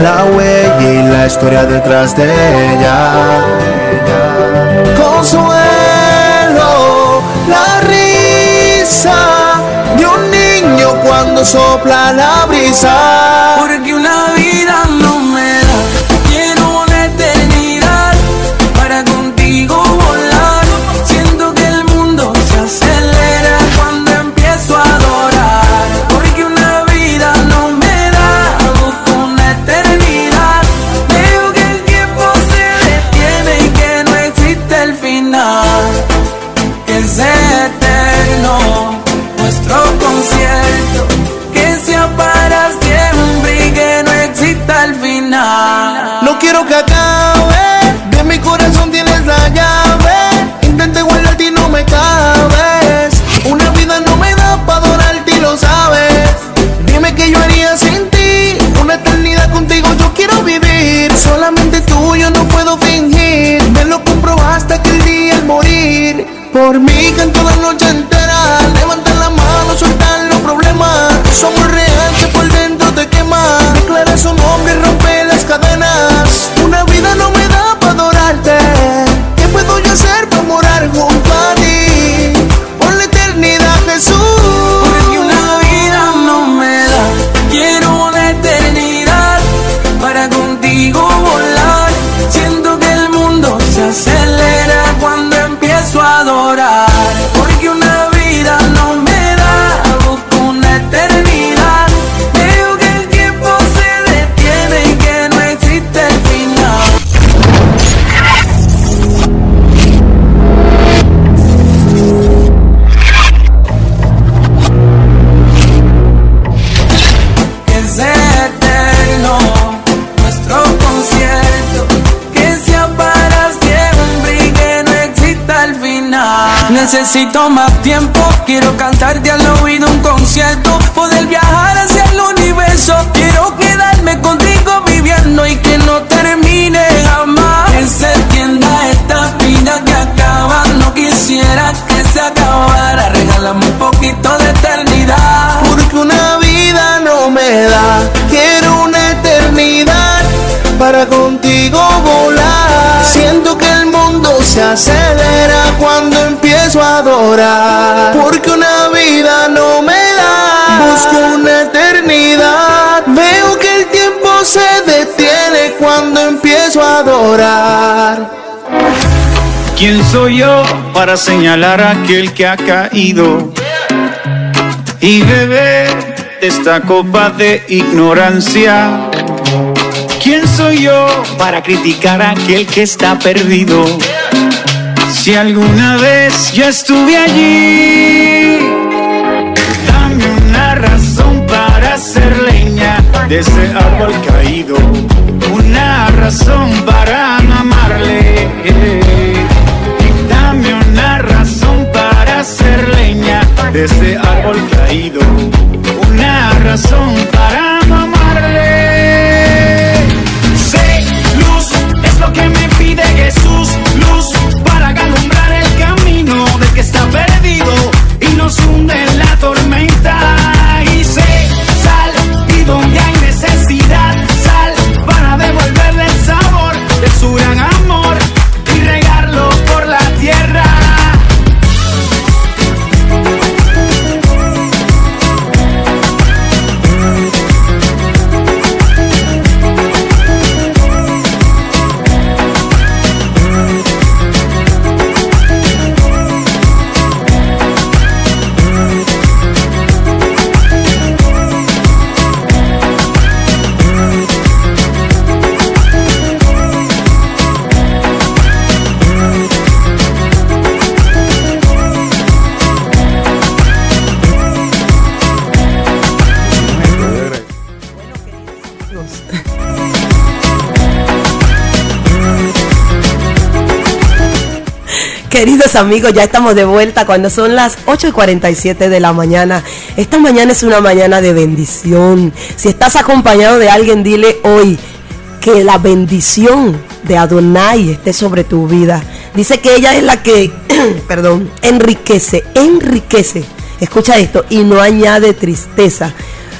la huella y la historia detrás de ella. Consuelo, la risa de un niño cuando sopla la brisa. Porque una final. No Necesito más tiempo, quiero cantarte al oído un concierto, poder viajar hacia el universo, quiero quedarme contigo viviendo y que no termine jamás. Que se entienda esta vida que acaba, no quisiera que se acabara, regálame un poquito de eternidad. Porque una vida no me da, quiero una eternidad para contigo volar. Siento que el mundo se acelera cuando adorar. Porque una vida no me da, busco una eternidad. Veo que el tiempo se detiene cuando empiezo a adorar. ¿Quién soy yo para señalar a aquel que ha caído y beber de esta copa de ignorancia? ¿Quién soy yo para criticar a aquel que está perdido? Si alguna vez yo estuve allí, dame una razón para hacer leña de ese árbol caído, una razón para no amarle. Dame una razón para hacer leña de ese árbol caído, una razón para no amarle. Sé, luz, es lo que me pide Jesús, luz Queridos amigos, ya estamos de vuelta cuando son las 8 y 47 de la mañana. Esta mañana es una mañana de bendición. Si estás acompañado de alguien, dile hoy que la bendición de Adonai esté sobre tu vida. Dice que ella es la que, perdón, enriquece, enriquece. Escucha esto, y no añade tristeza.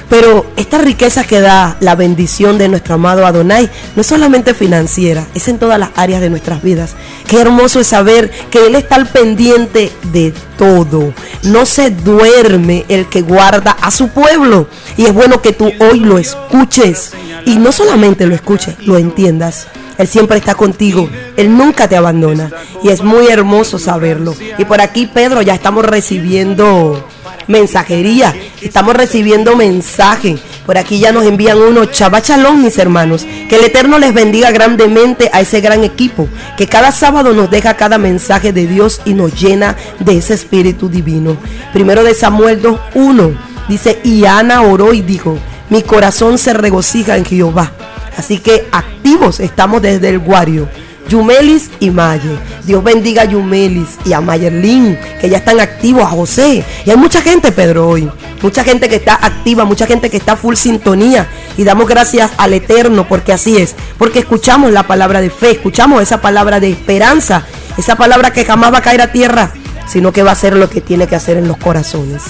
Pero esta riqueza que da la bendición de nuestro amado Adonai no es solamente financiera, es en todas las áreas de nuestras vidas. Qué hermoso es saber que Él está al pendiente de todo. No se duerme el que guarda a su pueblo. Y es bueno que tú hoy lo escuches. Y no solamente lo escuches, lo entiendas. Él siempre está contigo. Él nunca te abandona. Y es muy hermoso saberlo. Y por aquí, Pedro, ya estamos recibiendo mensajería. Estamos recibiendo mensaje. Por aquí ya nos envían uno. Chabachalón, mis hermanos. Que el Eterno les bendiga grandemente a ese gran equipo. Que cada sábado nos deja cada mensaje de Dios y nos llena de ese espíritu divino. Primero de Samuel 2.1. Dice, y Ana oró y dijo, mi corazón se regocija en Jehová Así que activos estamos desde el Guario. Yumelis y Maye. Dios bendiga a Yumelis y a Mayerlin, que ya están activos, a José. Y hay mucha gente, Pedro, hoy. Mucha gente que está activa, mucha gente que está full sintonía. Y damos gracias al Eterno, porque así es. Porque escuchamos la palabra de fe, escuchamos esa palabra de esperanza, esa palabra que jamás va a caer a tierra, sino que va a ser lo que tiene que hacer en los corazones.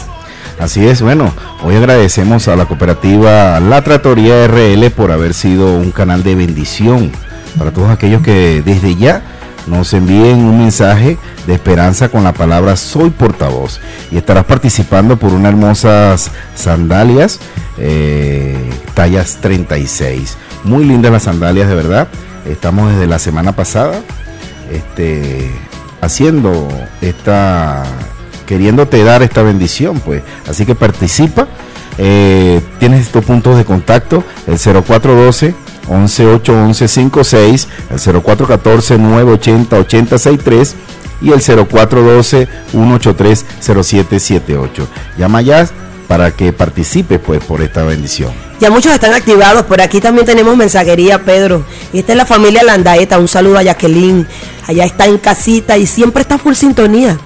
Así es, bueno, hoy agradecemos a la cooperativa La Tratoría RL por haber sido un canal de bendición para todos aquellos que desde ya nos envíen un mensaje de esperanza con la palabra soy portavoz y estarás participando por unas hermosas sandalias eh, tallas 36 muy lindas las sandalias de verdad estamos desde la semana pasada este, haciendo esta queriéndote dar esta bendición, pues. Así que participa. Eh, tienes estos puntos de contacto, el 0412 11 el 0414 980 8063 y el 0412 183 0778. Llama ya para que participe pues por esta bendición. Ya muchos están activados, por aquí también tenemos mensajería, Pedro. Y esta es la familia Landaeta, un saludo a Jacqueline. Allá está en casita y siempre está full sintonía.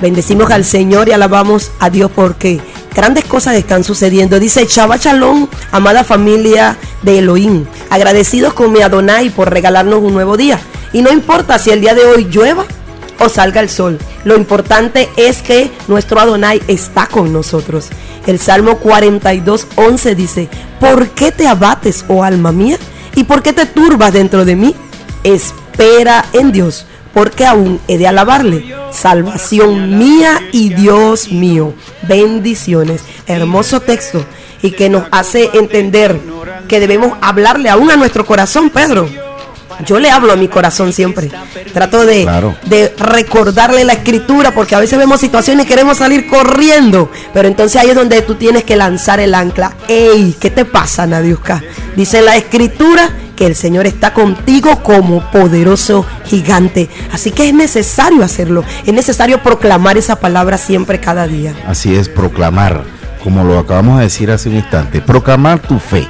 Bendecimos al Señor y alabamos a Dios porque grandes cosas están sucediendo. Dice Chava Chalón, amada familia de Elohim, agradecidos con mi Adonai por regalarnos un nuevo día. Y no importa si el día de hoy llueva o salga el sol. Lo importante es que nuestro Adonai está con nosotros. El Salmo 42, 11 dice, ¿por qué te abates, oh alma mía? ¿Y por qué te turbas dentro de mí? Espera en Dios porque aún he de alabarle. Salvación mía y Dios mío. Bendiciones. Hermoso texto y que nos hace entender que debemos hablarle aún a nuestro corazón, Pedro. Yo le hablo a mi corazón siempre. Trato de, de, recordarle la escritura porque a veces vemos situaciones y queremos salir corriendo. Pero entonces ahí es donde tú tienes que lanzar el ancla. ¡Ey! ¿Qué te pasa, Nadiuska? Dice la escritura que el Señor está contigo como poderoso gigante. Así que es necesario hacerlo, es necesario proclamar esa palabra siempre, cada día. Así es, proclamar, como lo acabamos de decir hace un instante, proclamar tu fe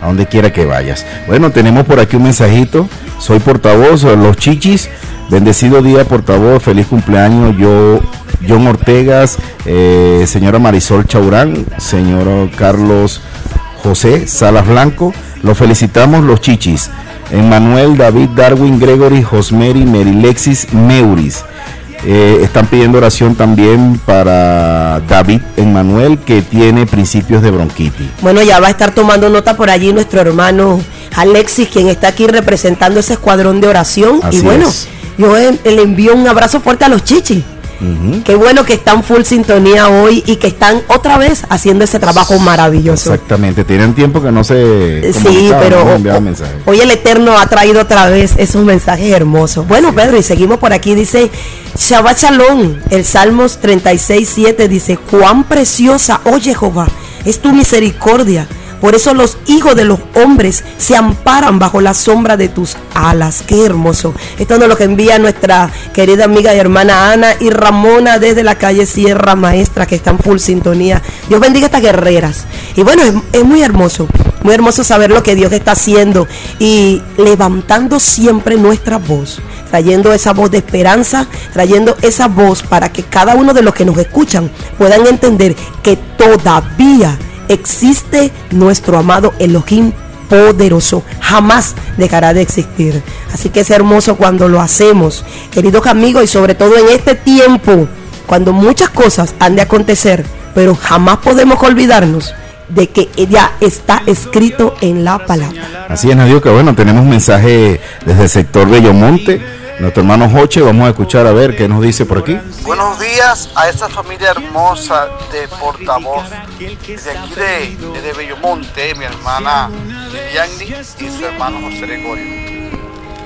a donde quiera que vayas. Bueno, tenemos por aquí un mensajito. Soy portavoz los chichis. Bendecido día, portavoz. Feliz cumpleaños. Yo, John Ortegas, eh, señora Marisol Chaurán, señor Carlos José Salas Blanco. Los felicitamos los chichis. Emmanuel, David, Darwin, Gregory, Josmeri, Merilexis, Meuris. Eh, están pidiendo oración también para David Emmanuel, que tiene principios de bronquitis. Bueno, ya va a estar tomando nota por allí nuestro hermano Alexis, quien está aquí representando ese escuadrón de oración. y bueno, yo le envío un abrazo fuerte a los chichis. Qué bueno que están full sintonía hoy y que están otra vez haciendo ese trabajo maravilloso. Exactamente, tienen tiempo que no se. Sí, pero hoy el Eterno ha traído otra vez esos mensajes hermosos. Bueno, Pedro, y seguimos por aquí. Dice Shabbat Shalom, el Salmos 36, 7 dice: Cuán preciosa, oye Jehová, es tu misericordia por eso los hijos de los hombres se amparan bajo la sombra de tus alas. Qué hermoso. Esto es lo que envía nuestra querida amiga y hermana Ana y Ramona desde la calle Sierra Maestra, que están full sintonía. Dios bendiga a estas guerreras. Y bueno, es muy hermoso. Muy hermoso saber lo que Dios está haciendo y levantando siempre nuestra voz trayendo esa voz de esperanza, trayendo esa voz para que cada uno de los que nos escuchan puedan entender que todavía existe nuestro amado Elohim poderoso, jamás dejará de existir. Así que es hermoso cuando lo hacemos, queridos amigos, y sobre todo en este tiempo, cuando muchas cosas han de acontecer, pero jamás podemos olvidarnos de que ya está escrito en la palabra. Así es, Nadio, que bueno, tenemos mensaje desde el sector Bellomonte. Nuestro hermano Joche, vamos a escuchar a ver qué nos dice por aquí. Buenos días a esa familia hermosa de portavoz. Desde aquí de, de Bellomonte, mi hermana Liliani y su hermano José Gregorio.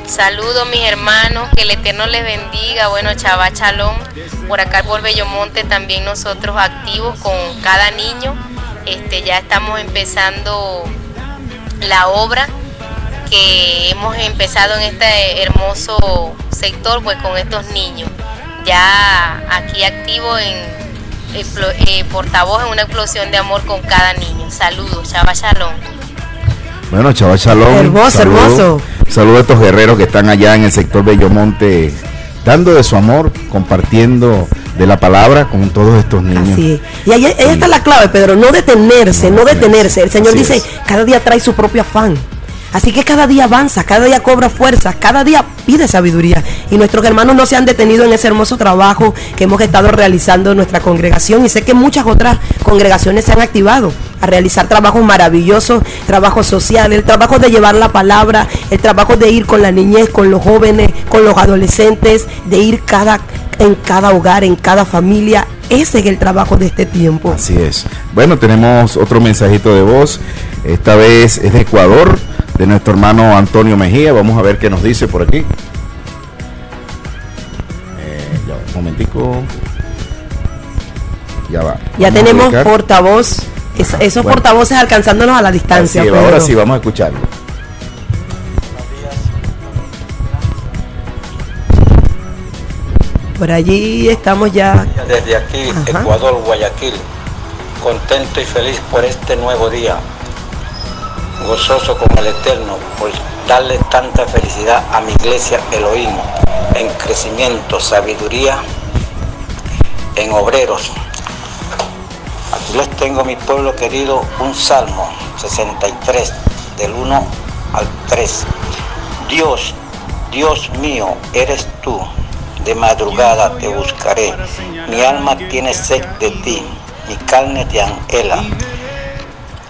Saludos mis hermanos, que el Eterno les bendiga. Bueno, Chava Chalón, por acá por Bellomonte también nosotros activos con cada niño. Este, ya estamos empezando la obra que hemos empezado en este hermoso sector pues con estos niños. Ya aquí activo en eh, portavoz en una explosión de amor con cada niño. Saludos, Chava Chalón. Bueno, Chava Chalón. Hermoso, hermoso. Saludos a estos guerreros que están allá en el sector Bellomonte, dando de su amor, compartiendo de la palabra con todos estos niños. Así es. Y ahí, ahí está la clave, Pedro, no detenerse, no, detenerse. El Señor Así dice, es. cada día trae su propio afán. Así que cada día avanza, cada día cobra fuerza, cada día pide sabiduría. Y nuestros hermanos no se han detenido en ese hermoso trabajo que hemos estado realizando en nuestra congregación. Y sé que muchas otras congregaciones se han activado a realizar trabajos maravillosos, trabajos sociales, el trabajo de llevar la palabra, el trabajo de ir con la niñez, con los jóvenes, con los adolescentes, de ir cada, en cada hogar, en cada familia. Ese es el trabajo de este tiempo. Así es. Bueno, tenemos otro mensajito de voz. Esta vez es de Ecuador, de nuestro hermano Antonio Mejía. Vamos a ver qué nos dice por aquí. Eh, ya va, un momentico. Ya va. Ya Vamos tenemos portavoz, es- esos Bueno. portavoces alcanzándonos a la distancia. Así ahora sí, vamos a escucharlo. Por allí estamos ya. Desde aquí, Ajá. Ecuador, Guayaquil, contento y feliz por este nuevo día, gozoso con el Eterno por darle tanta felicidad a mi iglesia Elohim, en crecimiento, sabiduría, en obreros. Aquí les tengo, mi pueblo querido, un salmo 63, del 1 al 3. Dios, Dios mío, eres tú. De madrugada te buscaré. Mi alma tiene sed de ti. Mi carne te anhela.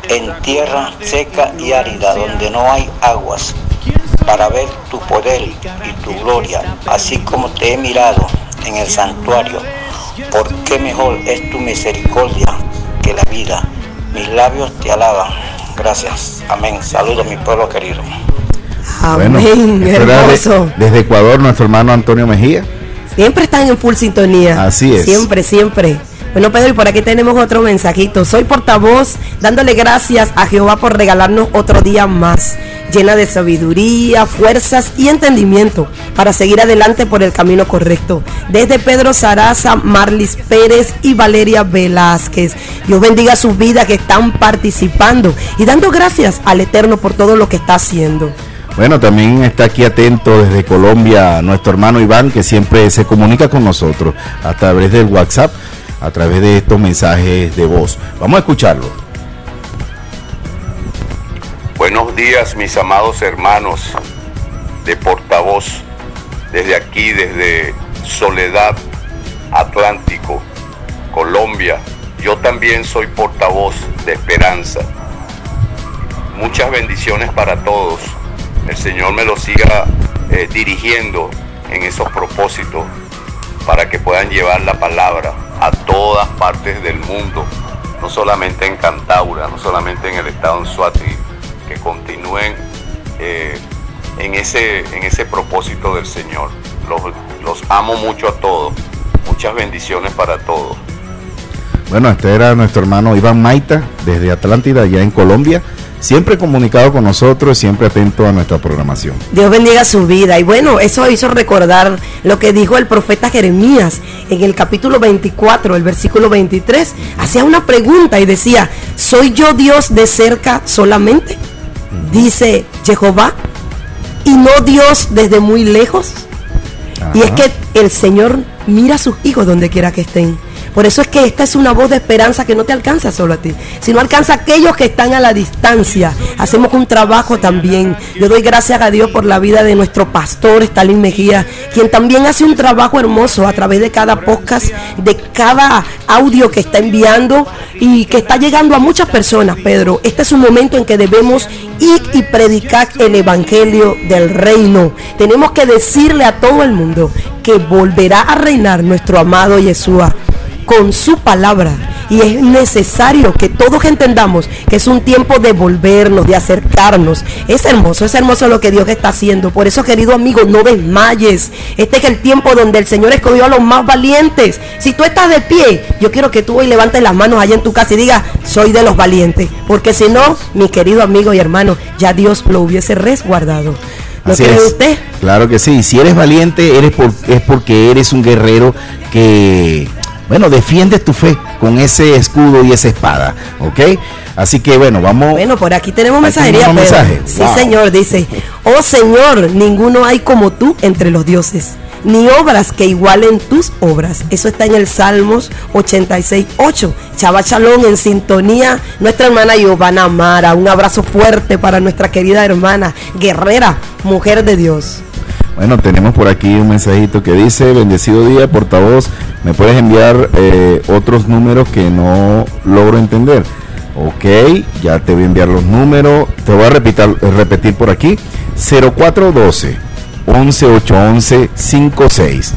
En tierra seca y árida donde no hay aguas, para ver tu poder y tu gloria, así como te he mirado en el santuario. Porque mejor es tu misericordia que la vida. Mis labios te alaban. Gracias. Amén. Saludos mi pueblo querido. Amén, de- hermoso. desde Ecuador, nuestro hermano Antonio Mejía. Siempre están en full sintonía. Así es. Siempre, siempre. Bueno, Pedro, y por aquí tenemos otro mensajito. Soy portavoz dándole gracias a Jehová por regalarnos otro día más, llena de sabiduría, fuerzas y entendimiento para seguir adelante por el camino correcto. Desde Pedro Saraza, Marlis Pérez y Valeria Velázquez. Dios bendiga sus vidas que están participando y dando gracias al Eterno por todo lo que está haciendo. Bueno, también está aquí atento desde Colombia nuestro hermano Iván, que siempre se comunica con nosotros a través del WhatsApp, a través de estos mensajes de voz. Vamos a escucharlo. Buenos días, mis amados hermanos de portavoz, desde aquí, desde Soledad, Atlántico, Colombia. Yo también soy portavoz de esperanza. Muchas bendiciones para todos. El Señor me lo siga eh, dirigiendo en esos propósitos para que puedan llevar la palabra a todas partes del mundo, no solamente en Cantaura, no solamente en el estado de Suati, que continúen eh, en, ese, en ese propósito del Señor. Los, los amo mucho a todos. Muchas bendiciones para todos. Bueno, este era nuestro hermano Iván Maita, desde Atlántida, allá en Colombia. Siempre comunicado con nosotros, siempre atento a nuestra programación. Dios bendiga su vida. Y bueno, eso hizo recordar lo que dijo el profeta Jeremías en el capítulo 24, el versículo 23. Hacía una pregunta y decía, ¿soy yo Dios de cerca solamente? Dice Jehová, y no Dios desde muy lejos. Y es que el Señor mira a sus hijos donde quiera que estén. Por eso es que esta es una voz de esperanza que no te alcanza solo a ti, sino alcanza a aquellos que están a la distancia. Hacemos un trabajo también. Yo doy gracias a Dios por la vida de nuestro pastor Stalin Mejía, quien también hace un trabajo hermoso a través de cada podcast, de cada audio que está enviando y que está llegando a muchas personas, Pedro. Este es un momento en que debemos ir y predicar el evangelio del reino. Tenemos que decirle a todo el mundo que volverá a reinar nuestro amado Yeshua con su palabra. Y es necesario que todos entendamos que es un tiempo de volvernos, de acercarnos. Es hermoso, es hermoso lo que Dios está haciendo. Por eso, querido amigo, no desmayes. Este es el tiempo donde el Señor escogió a los más valientes. Si tú estás de pie, yo quiero que tú hoy levantes las manos allá en tu casa y digas, soy de los valientes. Porque si no, mi querido amigo y hermano, ya Dios lo hubiese resguardado. ¿Lo Así cree es. usted? Claro que sí. Si eres valiente, eres por- es porque eres un guerrero que, bueno, defiendes tu fe con ese escudo y esa espada, ¿ok? Así que, bueno, vamos. Bueno, por aquí tenemos Aquí mensajería. tenemos Pedro. mensaje. Sí, Wow. señor, dice, oh Señor, ninguno hay como tú entre los dioses, ni obras que igualen tus obras. Eso está en el Salmos 86, 8. Chava Chalón en sintonía, nuestra hermana Giovanna Mara. Un abrazo fuerte para nuestra querida hermana, guerrera, mujer de Dios. Bueno, tenemos por aquí un mensajito que dice, bendecido día, portavoz, ¿me puedes enviar eh, otros números que no logro entender? Ok, ya te voy a enviar los números, te voy a repetir, repetir por aquí, 0412 11811 56.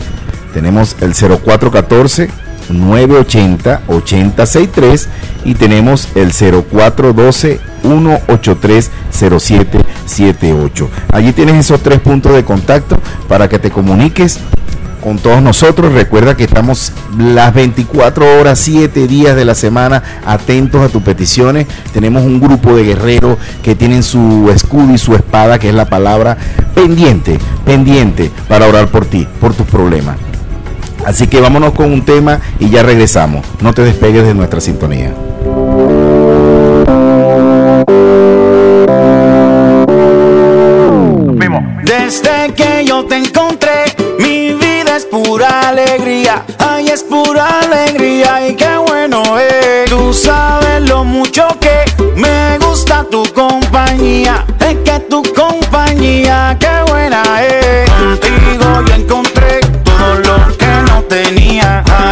Tenemos el 0414 980 8063 y tenemos el 0412 183 0778. Allí tienes esos tres puntos de contacto para que te comuniques con todos nosotros. Recuerda que estamos las 24 horas, 7 días de la semana atentos a tus peticiones. Tenemos un grupo de guerreros que tienen su escudo y su espada, que es la palabra, pendiente, pendiente para orar por ti, por tus problemas. Así que vámonos con un tema y ya regresamos. No te despegues de nuestra sintonía. Desde que yo te encontré, mi vida es pura alegría. Ay, es pura alegría y qué bueno es. Tú sabes lo mucho que me gusta tu compañía. Es que tu compañía, qué buena es. Contigo yo encontré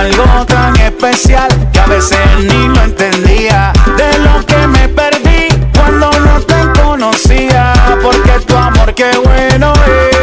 Algo tan especial que a veces ni lo entendía. De lo que me perdí cuando no te conocía. Porque tu amor, qué bueno es.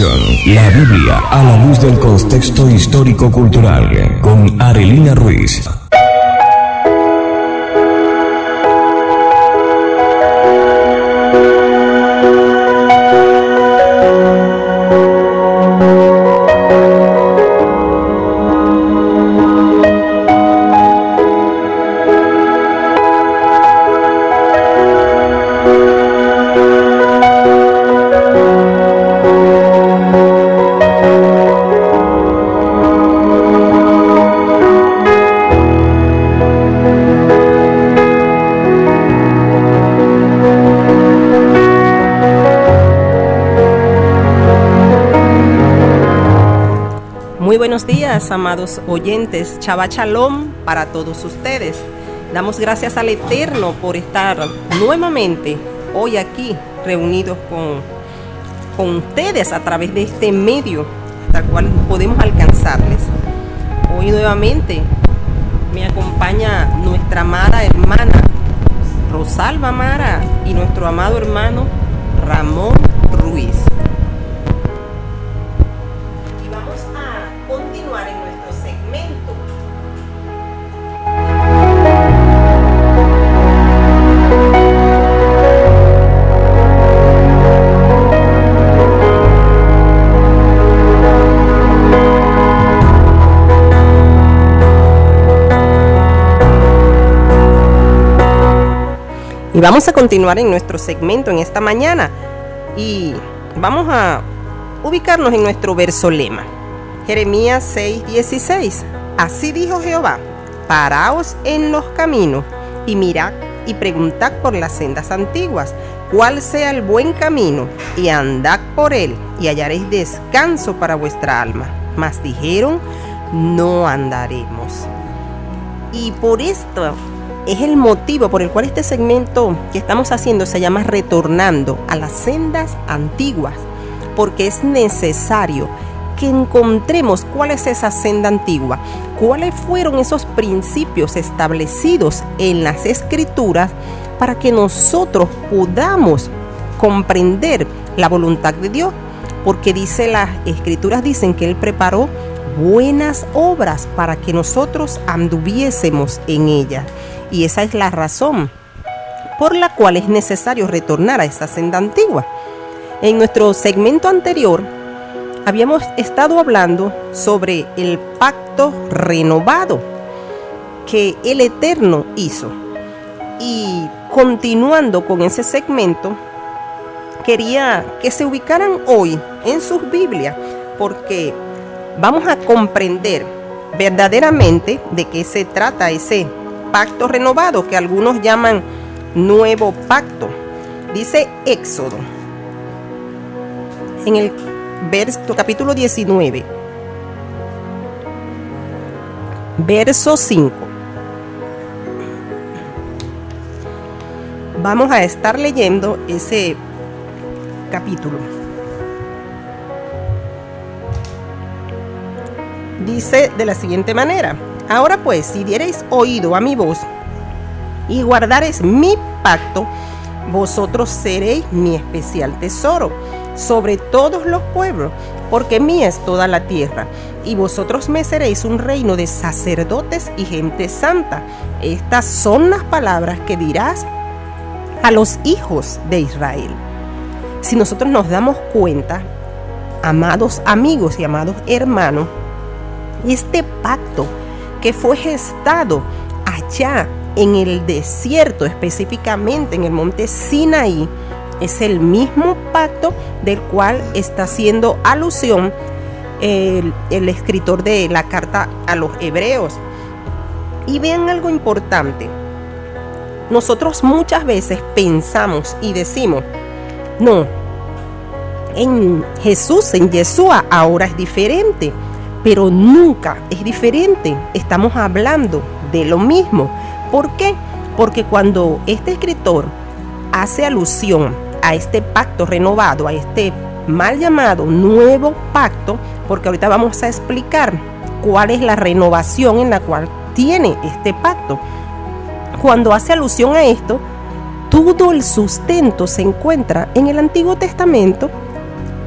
La Biblia a la luz del contexto histórico-cultural con Arelina Ruiz. Amados oyentes. Chava Shalom para todos ustedes. Damos gracias al Eterno por estar nuevamente hoy aquí reunidos con, con ustedes a través de este medio, tal cual podemos alcanzarles. Hoy nuevamente me acompaña nuestra amada hermana Rosalba Mara y nuestro amado hermano Ramón Y vamos a continuar en nuestro segmento en esta mañana. Y vamos a ubicarnos en nuestro verso lema. Jeremías 6:16. Así dijo Jehová, paraos en los caminos y mirad y preguntad por las sendas antiguas, cuál sea el buen camino, y andad por él, y hallaréis descanso para vuestra alma. Mas dijeron, no andaremos. Y por esto es el motivo por el cual este segmento que estamos haciendo se llama Retornando a las sendas antiguas, porque es necesario que encontremos cuál es esa senda antigua, cuáles fueron esos principios establecidos en las escrituras para que nosotros podamos comprender la voluntad de Dios, porque dice las escrituras dicen que él preparó buenas obras para que nosotros anduviésemos en ellas. Y esa es la razón por la cual es necesario retornar a esa senda antigua. En nuestro segmento anterior habíamos estado hablando sobre el pacto renovado que el Eterno hizo. Y continuando con ese segmento, quería que se ubicaran hoy en sus Biblias, porque vamos a comprender verdaderamente de qué se trata ese pacto renovado que algunos llaman nuevo pacto. Dice Éxodo en el capítulo 19, verso 5. Vamos a estar leyendo ese capítulo. Dice de la siguiente manera, ahora pues, si diereis oído a mi voz y guardareis mi pacto, vosotros seréis mi especial tesoro sobre todos los pueblos, porque mía es toda la tierra, y vosotros me seréis un reino de sacerdotes y gente santa. Estas son las palabras que dirás a los hijos de Israel. Si nosotros nos damos cuenta, amados amigos y amados hermanos, este pacto que fue gestado allá en el desierto, específicamente en el monte Sinaí, es el mismo pacto del cual está haciendo alusión el, escritor de la carta a los hebreos. Y vean algo importante. Nosotros muchas veces pensamos y decimos, no, en Jesús, en Yeshua, ahora es diferente, pero nunca es diferente. Estamos hablando de lo mismo. ¿Por qué? Porque cuando este escritor hace alusión a este pacto renovado, a este mal llamado nuevo pacto, porque ahorita vamos a explicar cuál es la renovación en la cual tiene este pacto. Cuando hace alusión a esto, todo el sustento se encuentra en el Antiguo Testamento,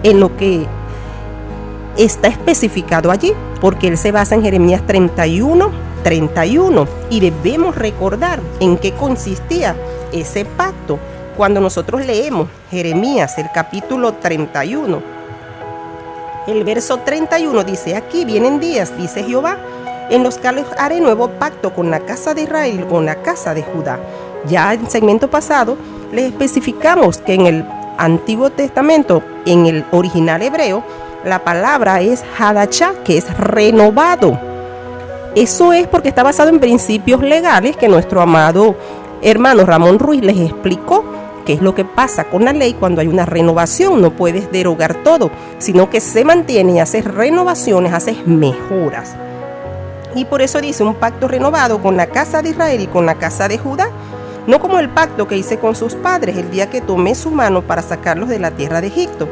en lo que está especificado allí, porque él se basa en Jeremías 31, 31, y debemos recordar en qué consistía ese pacto. Cuando nosotros leemos Jeremías, el capítulo 31, el verso 31 dice, aquí vienen días, dice Jehová, en los cuales haré nuevo pacto con la casa de Israel con la casa de Judá. Ya en el segmento pasado les especificamos que en el Antiguo Testamento, en el original hebreo, la palabra es Hadachá, que es renovado. Eso es porque está basado en principios legales que nuestro amado hermano Ramón Ruiz les explicó qué es lo que pasa con la ley cuando hay una renovación. No puedes derogar todo, sino que se mantiene y haces renovaciones, haces mejoras. Y por eso dice un pacto renovado con la casa de Israel y con la casa de Judá, no como el pacto que hice con sus padres el día que tomé su mano para sacarlos de la tierra de Egipto,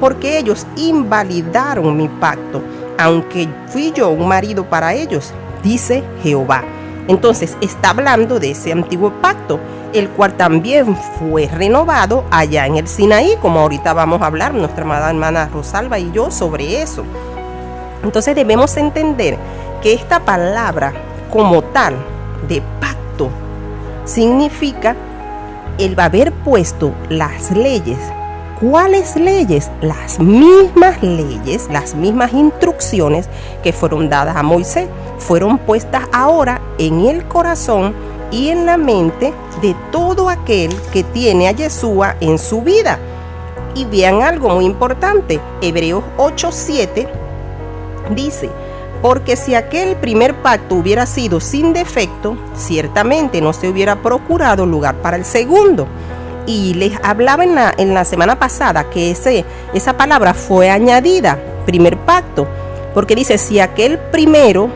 porque ellos invalidaron mi pacto, aunque fui yo un marido para ellos, dice Jehová. Entonces está hablando de ese antiguo pacto, el cual también fue renovado allá en el Sinaí, como ahorita vamos a hablar nuestra amada hermana Rosalba y yo sobre eso. Entonces debemos entender que esta palabra como tal de pacto significa el haber puesto las leyes. ¿Cuáles leyes? Las mismas leyes, las mismas instrucciones que fueron dadas a Moisés, fueron puestas ahora en el corazón y en la mente de todo aquel que tiene a Yeshua en su vida. Y vean algo muy importante, Hebreos 8:7 dice, porque si aquel primer pacto hubiera sido sin defecto, ciertamente no se hubiera procurado lugar para el segundo. Y les hablaba en la, en la semana pasada que ese, esa palabra fue añadida, primer pacto, porque dice, si aquel primero,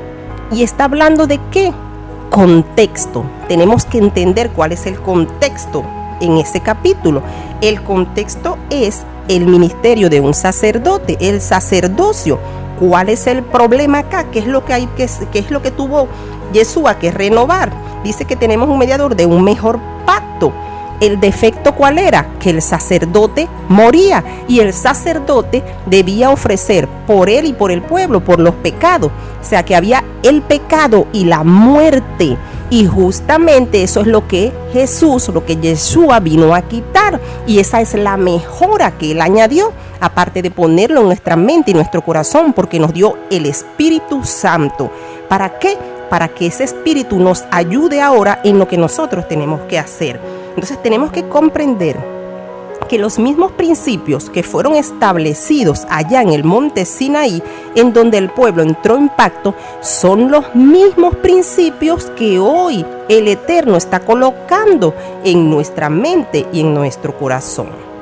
y está hablando de qué? Contexto. Tenemos que entender cuál es el contexto en ese capítulo. El contexto es el ministerio de un sacerdote, el sacerdocio ¿Cuál es el problema acá? ¿Qué es lo que hay que qué es lo que tuvo Yeshua que renovar? Dice que tenemos un mediador de un mejor pacto. ¿El defecto cuál era? Que el sacerdote moría y el sacerdote debía ofrecer por él y por el pueblo, por los pecados. O sea que había el pecado y la muerte. Y justamente eso es lo que Jesús, lo que Yeshua vino a quitar. Y esa es la mejora que él añadió aparte de ponerlo en nuestra mente y nuestro corazón, porque nos dio el Espíritu Santo. ¿Para qué? Para que ese Espíritu nos ayude ahora en lo que nosotros tenemos que hacer. Entonces tenemos que comprender que los mismos principios que fueron establecidos allá en el monte Sinaí, en donde el pueblo entró en pacto, son los mismos principios que hoy el Eterno está colocando en nuestra mente y en nuestro corazón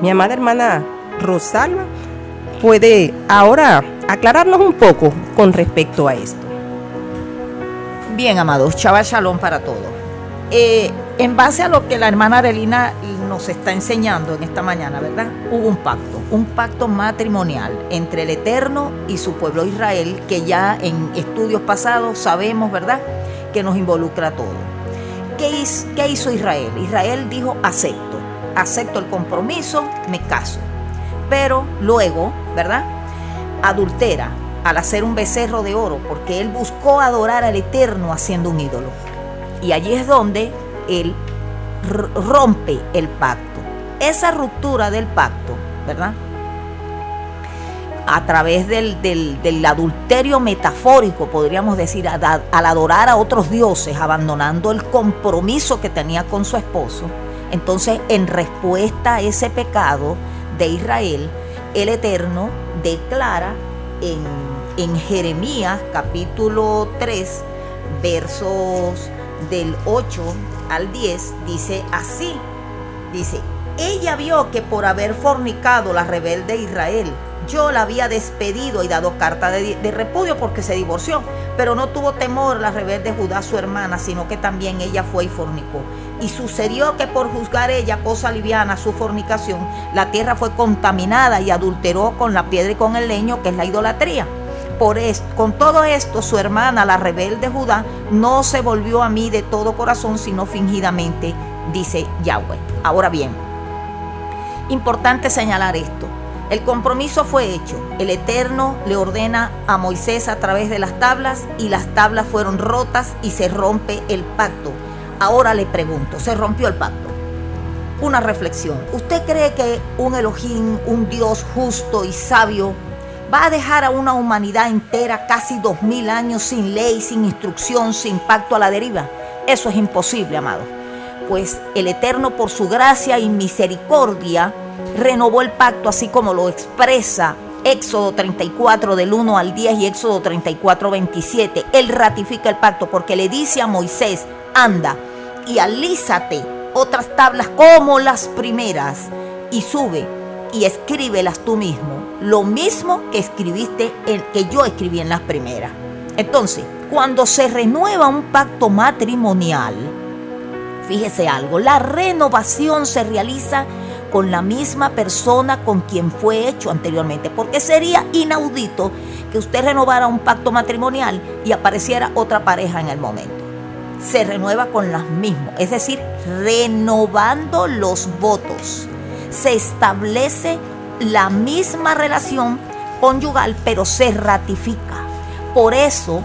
mi amada hermana Rosalba puede ahora aclararnos un poco con respecto a esto. Bien, amados, Chava Shalom para todos. Eh, en base a lo que la hermana Arelina nos está enseñando en esta mañana, ¿verdad? Hubo un pacto, un pacto matrimonial entre el Eterno y su pueblo Israel, que ya en estudios pasados sabemos, ¿verdad?, que nos involucra a todo. ¿Qué, ¿Qué hizo Israel? Israel dijo, acepto acepto el compromiso, me caso. Pero luego, ¿verdad? Adultera al hacer un becerro de oro, porque él buscó adorar al Eterno haciendo un ídolo. Y allí es donde él rompe el pacto. Esa ruptura del pacto, ¿verdad? A través del, adulterio metafórico, podríamos decir, al adorar a otros dioses, abandonando el compromiso que tenía con su esposo, entonces, en respuesta a ese pecado de Israel, el Eterno declara en, Jeremías capítulo 3, versos del 8 al 10, dice así, dice, ella vio que por haber fornicado la rebelde Israel, yo la había despedido y dado carta de, repudio porque se divorció, pero no tuvo temor la rebelde Judá, su hermana, sino que también ella fue y fornicó. Y sucedió que por juzgar ella cosa liviana su fornicación, la tierra fue contaminada y adulteró con la piedra y con el leño, que es la idolatría. Por con todo esto, su hermana, la rebelde Judá, no se volvió a mí de todo corazón, sino fingidamente, dice Yahweh. Ahora bien, importante señalar esto. El compromiso fue hecho. El Eterno le ordena a Moisés a través de las tablas y las tablas fueron rotas y se rompe el pacto. Ahora le pregunto, ¿se rompió el pacto? Una reflexión. ¿Usted cree que un Elohim, un Dios justo y sabio, va a dejar a una humanidad entera casi dos mil años sin ley, sin instrucción, sin pacto a la deriva? Eso es imposible, amado. Pues el Eterno por su gracia y misericordia renovó el pacto así como lo expresa Éxodo 34 del 1 al 10 y Éxodo 34 27. Él ratifica el pacto porque le dice a Moisés, anda y alízate otras tablas como las primeras y sube y escríbelas tú mismo, lo mismo que escribiste, el que yo escribí en las primeras. Entonces, cuando se renueva un pacto matrimonial, fíjese algo, la renovación se realiza con la misma persona con quien fue hecho anteriormente, porque sería inaudito que usted renovara un pacto matrimonial y apareciera otra pareja en el momento. Se renueva con las mismas, es decir, renovando los votos. Se establece la misma relación conyugal, pero se ratifica. Por eso,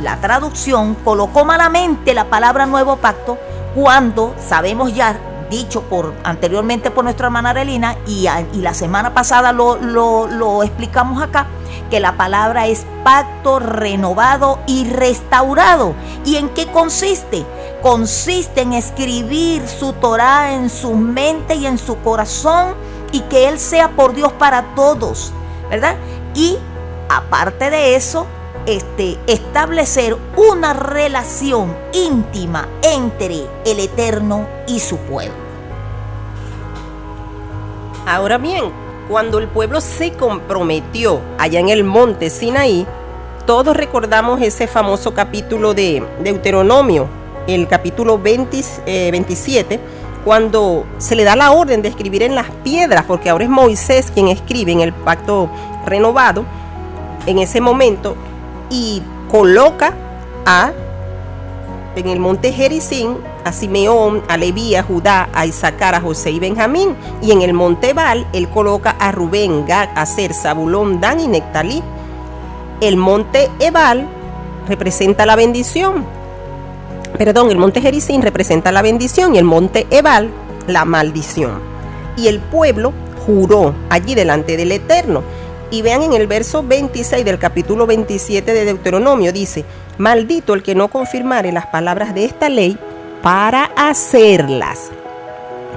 la traducción colocó malamente la palabra nuevo pacto cuando sabemos ya dicho por anteriormente por nuestra hermana Arelina y, la semana pasada lo, lo, lo explicamos acá, que la palabra es pacto renovado y restaurado. ¿Y en qué consiste? Consiste en escribir su Torah en su mente y en su corazón y que Él sea por Dios para todos, ¿verdad? Y aparte de eso, este, establecer una relación íntima entre el Eterno y su pueblo. Ahora bien, cuando el pueblo se comprometió allá en el monte Sinaí, todos recordamos ese famoso capítulo de Deuteronomio, el capítulo 20, eh, 27, cuando se le da la orden de escribir en las piedras, porque ahora es Moisés quien escribe en el pacto renovado, en ese momento, y coloca a en el monte Jericín a Simeón, a Leví, a Judá, a Isaacar, a José y Benjamín. Y en el monte Baal él coloca a Rubén, Gad, Aser, Zabulón, Dan y Nectalí. El monte Ebal representa la bendición. Perdón, el monte Jericín representa la bendición y el monte Ebal la maldición. Y el pueblo juró allí delante del Eterno. Y vean en el verso 26 del capítulo 27 de Deuteronomio, dice, maldito el que no confirmare las palabras de esta ley para hacerlas.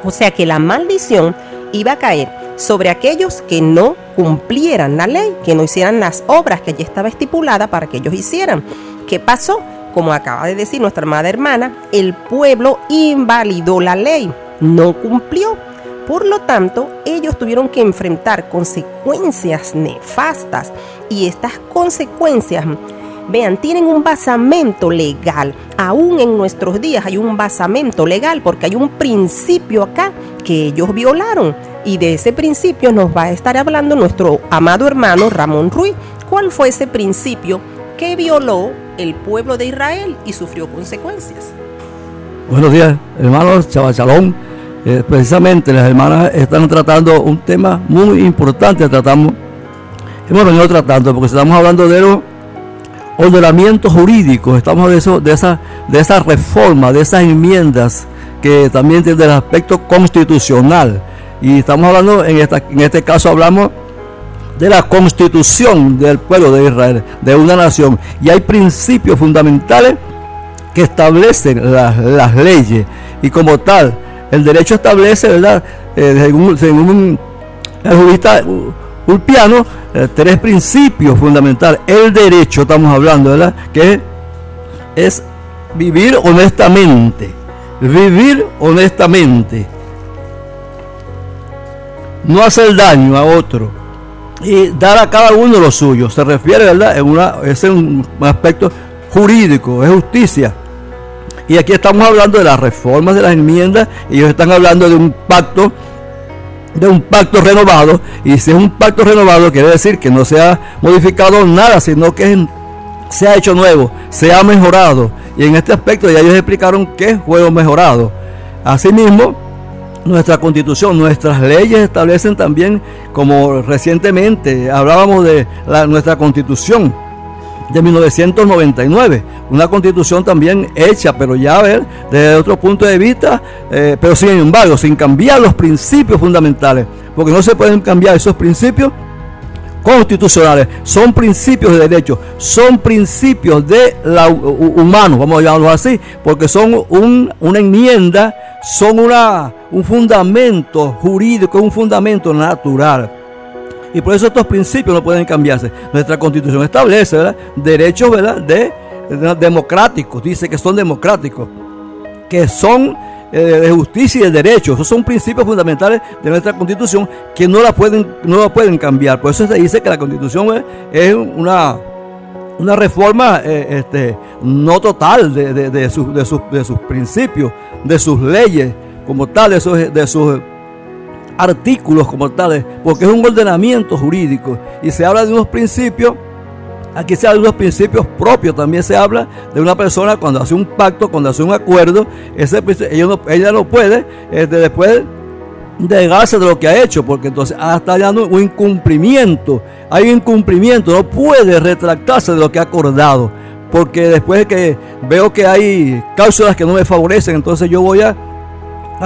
O sea que la maldición iba a caer sobre aquellos que no cumplieran la ley, que no hicieran las obras que ya estaba estipulada para que ellos hicieran. ¿Qué pasó? Como acaba de decir nuestra amada hermana, el pueblo invalidó la ley, no cumplió. Por lo tanto, ellos tuvieron que enfrentar consecuencias nefastas y estas consecuencias, vean, tienen un basamento legal. Aún en nuestros días hay un basamento legal porque hay un principio acá que ellos violaron. Y de ese principio nos va a estar hablando nuestro amado hermano Ramón Ruiz. ¿Cuál fue ese principio que violó el pueblo de Israel y sufrió consecuencias? Buenos días, hermanos, Chavachalón. Eh, precisamente las hermanas están tratando un tema muy importante. Tratamos, hemos venido tratando, porque estamos hablando de los ordenamientos jurídicos, estamos de eso, de esa, de esa reforma, de esas enmiendas que también tienen el aspecto constitucional. Y estamos hablando, en, esta, en este caso hablamos de la constitución del pueblo de Israel, de una nación. Y hay principios fundamentales que establecen las, leyes. Y como tal, el derecho establece, ¿verdad? Eh, según, según, el jurista Ulpiano, eh, tres principios fundamentales. El derecho, estamos hablando, ¿verdad? Que es vivir honestamente. Vivir honestamente. No hacer daño a otro. Y dar a cada uno lo suyo. Se refiere, ¿verdad? En una, es un aspecto jurídico, es justicia. Y aquí estamos hablando de las reformas de las enmiendas ellos están hablando de un pacto de un pacto renovado y si es un pacto renovado quiere decir que no se ha modificado nada sino que se ha hecho nuevo se ha mejorado y en este aspecto ya ellos explicaron qué fue mejorado asimismo nuestra constitución, nuestras leyes establecen también, como recientemente hablábamos de la, nuestra constitución de 1999, una constitución también hecha, pero ya a ver, desde otro punto de vista, eh, pero sin embargo, sin cambiar los principios fundamentales, porque no se pueden cambiar esos principios constitucionales, son principios de derecho, son principios de la humanos, vamos a llamarlo así, porque son una enmienda, son una, un fundamento jurídico, un fundamento natural. Y por eso estos principios no pueden cambiarse. Nuestra constitución establece derechos ¿verdad? De, democráticos, dice que son democráticos, que son eh, de justicia y de derecho. Esos son principios fundamentales de nuestra constitución que no la pueden, no la pueden cambiar. Por eso se dice que la constitución es, una, una reforma eh, este, no total de, de, de, sus, de, sus, principios, de sus leyes como tal, de sus, de sus artículos como tales, porque es un ordenamiento jurídico y se habla de unos principios Aquí se habla unos principios propios. También se habla de una persona cuando hace un pacto, cuando hace un acuerdo. Ese, ella, no, ella no puede este, después negarse de lo que ha hecho, porque entonces hasta ya un incumplimiento. Hay un incumplimiento, no puede retractarse de lo que ha acordado. Porque después de que veo que hay cláusulas que no me favorecen, entonces yo voy a,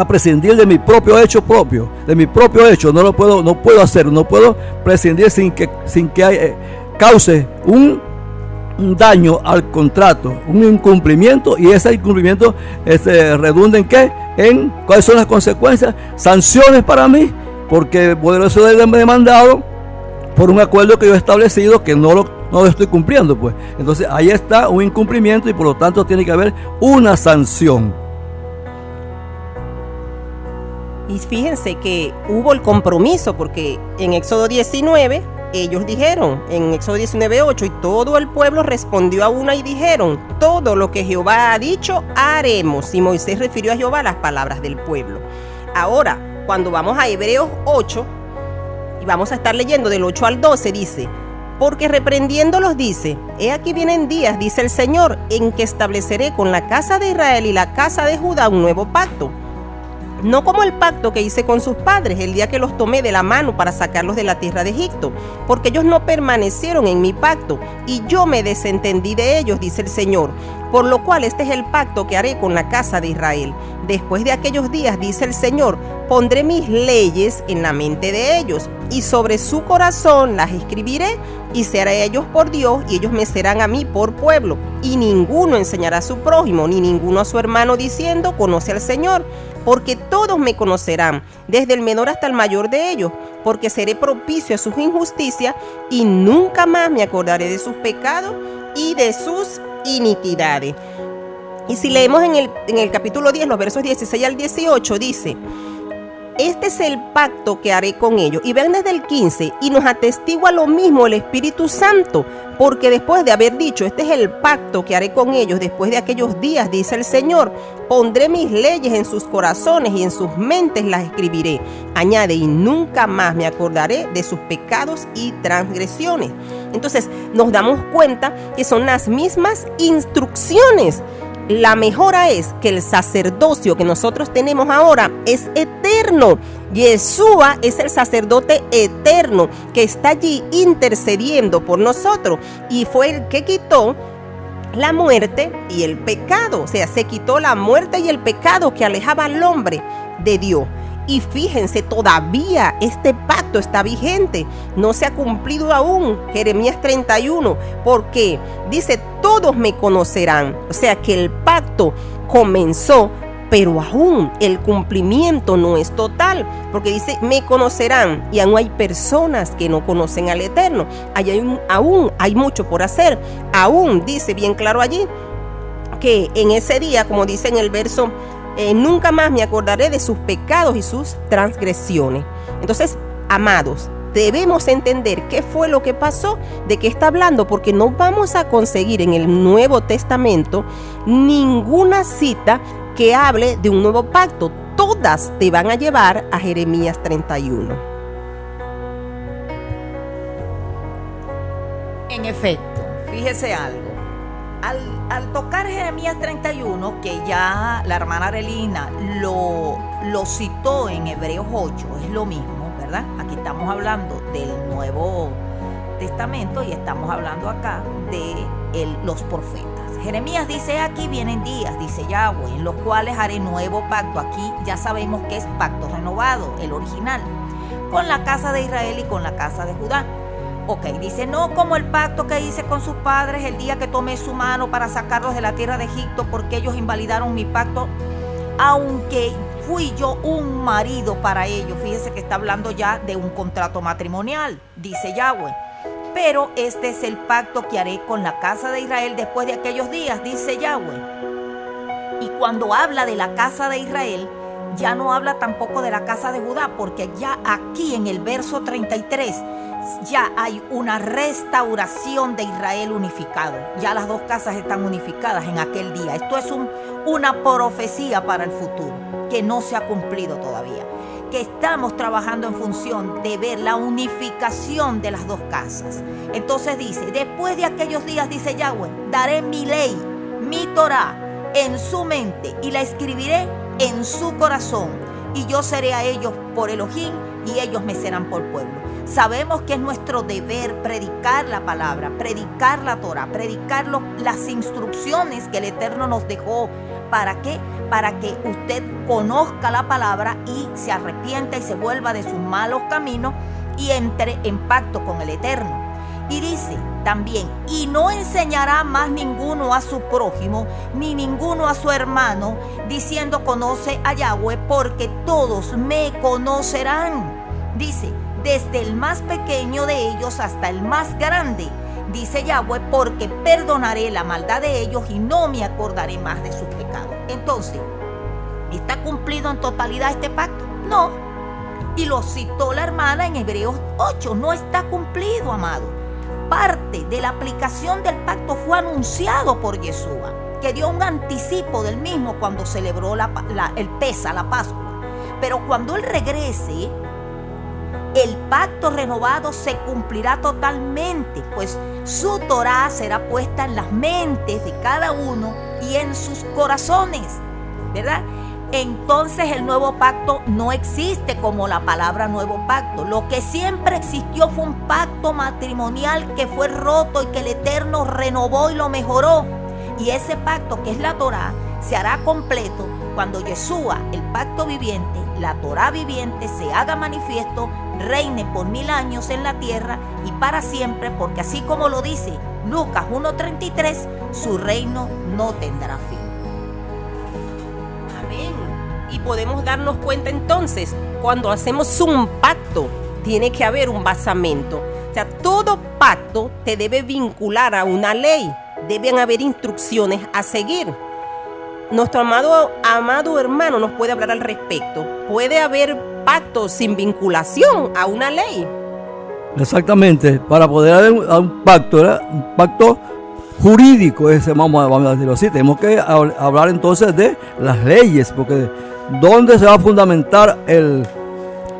prescindir de mi propio hecho propio, de mi propio hecho. No lo puedo, no puedo hacer, no puedo prescindir sin que, sin que haya cause un, daño al contrato, un incumplimiento y ese incumplimiento este, redunda en qué? En cuáles son las consecuencias, sanciones para mí, porque poderoso demandado por un acuerdo que yo he establecido que no lo, no lo estoy cumpliendo, pues. Entonces ahí está un incumplimiento y por lo tanto tiene que haber una sanción. Y fíjense que hubo el compromiso, porque en Éxodo 19 ellos dijeron en Éxodo 19:8, y todo el pueblo respondió a una y dijeron, todo lo que Jehová ha dicho, haremos. Y Moisés refirió a Jehová las palabras del pueblo. Ahora, cuando vamos a Hebreos 8, y vamos a estar leyendo del 8 al 12, dice, porque reprendiéndolos dice, he aquí vienen días, dice el Señor, en que estableceré con la casa de Israel y la casa de Judá un nuevo pacto no como el pacto que hice con sus padres el día que los tomé de la mano para sacarlos de la tierra de Egipto, porque ellos no permanecieron en mi pacto y yo me desentendí de ellos, dice el Señor. Por lo cual este es el pacto que haré con la casa de Israel. Después de aquellos días, dice el Señor, pondré mis leyes en la mente de ellos y sobre su corazón las escribiré y seré ellos por Dios y ellos me serán a mí por pueblo. Y ninguno enseñará a su prójimo ni ninguno a su hermano diciendo, conoce al Señor porque todos me conocerán, desde el menor hasta el mayor de ellos, porque seré propicio a sus injusticias y nunca más me acordaré de sus pecados y de sus iniquidades. Y si leemos en el, en el capítulo 10, los versos 16 al 18, dice, este es el pacto que haré con ellos. Y ven desde el 15, y nos atestigua lo mismo el Espíritu Santo, porque después de haber dicho, este es el pacto que haré con ellos después de aquellos días, dice el Señor, pondré mis leyes en sus corazones y en sus mentes las escribiré. Añade, y nunca más me acordaré de sus pecados y transgresiones. Entonces nos damos cuenta que son las mismas instrucciones la mejora es que el sacerdocio que nosotros tenemos ahora es eterno. Yeshua es el sacerdote eterno que está allí intercediendo por nosotros y fue el que quitó la muerte y el pecado. O sea, se quitó la muerte y el pecado que alejaba al hombre de Dios. Y fíjense, todavía este pacto está vigente, no se ha cumplido aún. Jeremías 31, porque dice, todos me conocerán. O sea que el pacto comenzó, pero aún el cumplimiento no es total, porque dice, me conocerán y aún hay personas que no conocen al Eterno. Hay aún hay mucho por hacer. Aún dice bien claro allí que en ese día, como dice en el verso eh, nunca más me acordaré de sus pecados y sus transgresiones. Entonces, amados, debemos entender qué fue lo que pasó, de qué está hablando, porque no vamos a conseguir en el Nuevo Testamento ninguna cita que hable de un nuevo pacto. Todas te van a llevar a Jeremías 31. En efecto, fíjese algo. Al, tocar Jeremías 31, que ya la hermana Arelina lo, citó en Hebreos 8, es lo mismo, ¿verdad? Aquí estamos hablando del Nuevo Testamento y estamos hablando acá de los profetas. Jeremías dice, aquí vienen días, dice Yahweh, en los cuales haré nuevo pacto. Aquí ya sabemos que es pacto renovado, el original, con la casa de Israel y con la casa de Judá. Ok, dice, no como el pacto que hice con sus padres el día que tomé su mano para sacarlos de la tierra de Egipto, porque ellos invalidaron mi pacto, aunque fui yo un marido para ellos. Fíjese que está hablando ya de un contrato matrimonial, dice Yahweh. Pero este es el pacto que haré con la casa de Israel después de aquellos días, dice Yahweh. Y cuando habla de la casa de Israel, ya no habla tampoco de la casa de Judá, porque ya aquí en el verso 33 ya hay una restauración de Israel unificado. Ya las dos casas están unificadas en aquel día. Esto es un- una profecía para el futuro que no se ha cumplido todavía. Que estamos trabajando en función de ver la unificación de las dos casas. Entonces dice, después de aquellos días, dice Yahweh, daré mi ley, mi Torah en su mente y la escribiré en su corazón. Y yo seré a ellos por Elohim y ellos me serán por pueblo. Sabemos que es nuestro deber predicar la palabra, predicar la Torah, predicar las instrucciones que el Eterno nos dejó. ¿Para qué? Para que usted conozca la palabra y se arrepienta y se vuelva de sus malos caminos y entre en pacto con el Eterno. Y dice también, y no enseñará más ninguno a su prójimo, ni ninguno a su hermano, diciendo conoce a Yahweh, porque todos me conocerán. Dice, desde el más pequeño de ellos hasta el más grande. Dice Yahweh, porque perdonaré la maldad de ellos y no me acordaré más de sus pecados. Entonces, ¿está cumplido en totalidad este pacto? No. Y lo citó la hermana en Hebreos 8. No está cumplido, amado. Parte de la aplicación del pacto fue anunciado por Yeshua, que dio un anticipo del mismo cuando celebró el Pesa, la Pascua. Pero cuando Él regrese, el pacto renovado se cumplirá totalmente, pues su Torah será puesta en las mentes de cada uno y en sus corazones, ¿verdad? Entonces el nuevo pacto no existe como la palabra nuevo pacto. Lo que siempre existió fue un pacto matrimonial que fue roto y que el Eterno renovó y lo mejoró. Y ese pacto que es la Torah se hará completo cuando Yeshua, el pacto viviente, la Torah viviente, se haga manifiesto, reine por mil años en la tierra y para siempre, porque así como lo dice Lucas 1.33, su reino no tendrá fin. Amén. Y podemos darnos cuenta entonces, cuando hacemos un pacto, tiene que haber un basamento. O sea, todo pacto te debe vincular a una ley. Deben haber instrucciones a seguir. Nuestro amado, amado hermano nos puede hablar al respecto. Puede haber pactos sin vinculación a una ley. Exactamente, para poder haber un, pacto, ¿verdad? un pacto jurídico, ese, vamos, a, decirlo así. Tenemos que hab- hablar entonces de las leyes, porque ¿dónde se va a fundamentar el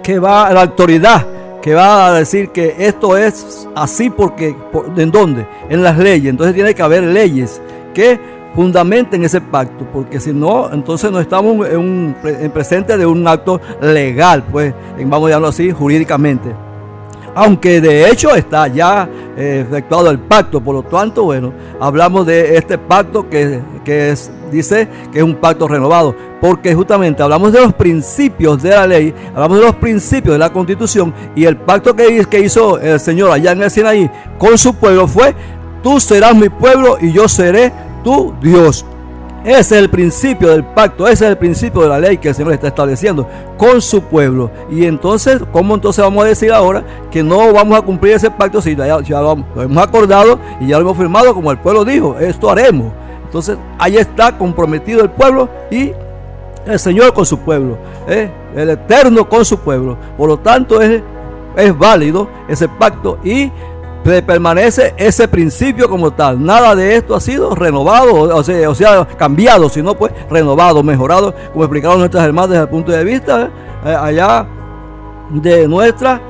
que va la autoridad? que va a decir que esto es así porque por- en dónde en las leyes entonces tiene que haber leyes que fundamenten ese pacto porque si no entonces no estamos en, un, en presente de un acto legal pues vamos a llamarlo así jurídicamente. Aunque de hecho está ya eh, efectuado el pacto, por lo tanto, bueno, hablamos de este pacto que, que es, dice que es un pacto renovado, porque justamente hablamos de los principios de la ley, hablamos de los principios de la constitución y el pacto que, que hizo el Señor allá en el Sinaí con su pueblo fue, tú serás mi pueblo y yo seré tu Dios. Ese es el principio del pacto, ese es el principio de la ley que el Señor está estableciendo con su pueblo. Y entonces, ¿cómo entonces vamos a decir ahora que no vamos a cumplir ese pacto si ya, ya lo, hemos acordado y ya lo hemos firmado como el pueblo dijo? Esto haremos. Entonces, ahí está comprometido el pueblo y el Señor con su pueblo, ¿eh? el Eterno con su pueblo. Por lo tanto, es es válido ese pacto y permanece ese principio como tal. Nada de esto ha sido renovado, o sea, o sea cambiado, sino pues renovado, mejorado, como explicaron nuestras hermanas desde el punto de vista eh, allá de nuestra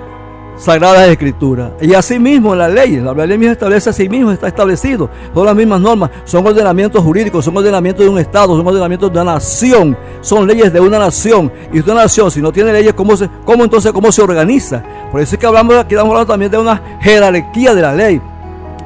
Sagradas Escrituras. Y así mismo en la ley, la ley misma establece así mismo, está establecido. Son las mismas normas, son ordenamientos jurídicos, son ordenamientos de un Estado, son ordenamientos de una nación, son leyes de una nación. Y una nación, si no tiene leyes, ¿cómo, se, cómo entonces cómo se organiza? Por eso es que hablamos, aquí estamos hablando también de una jerarquía de la ley.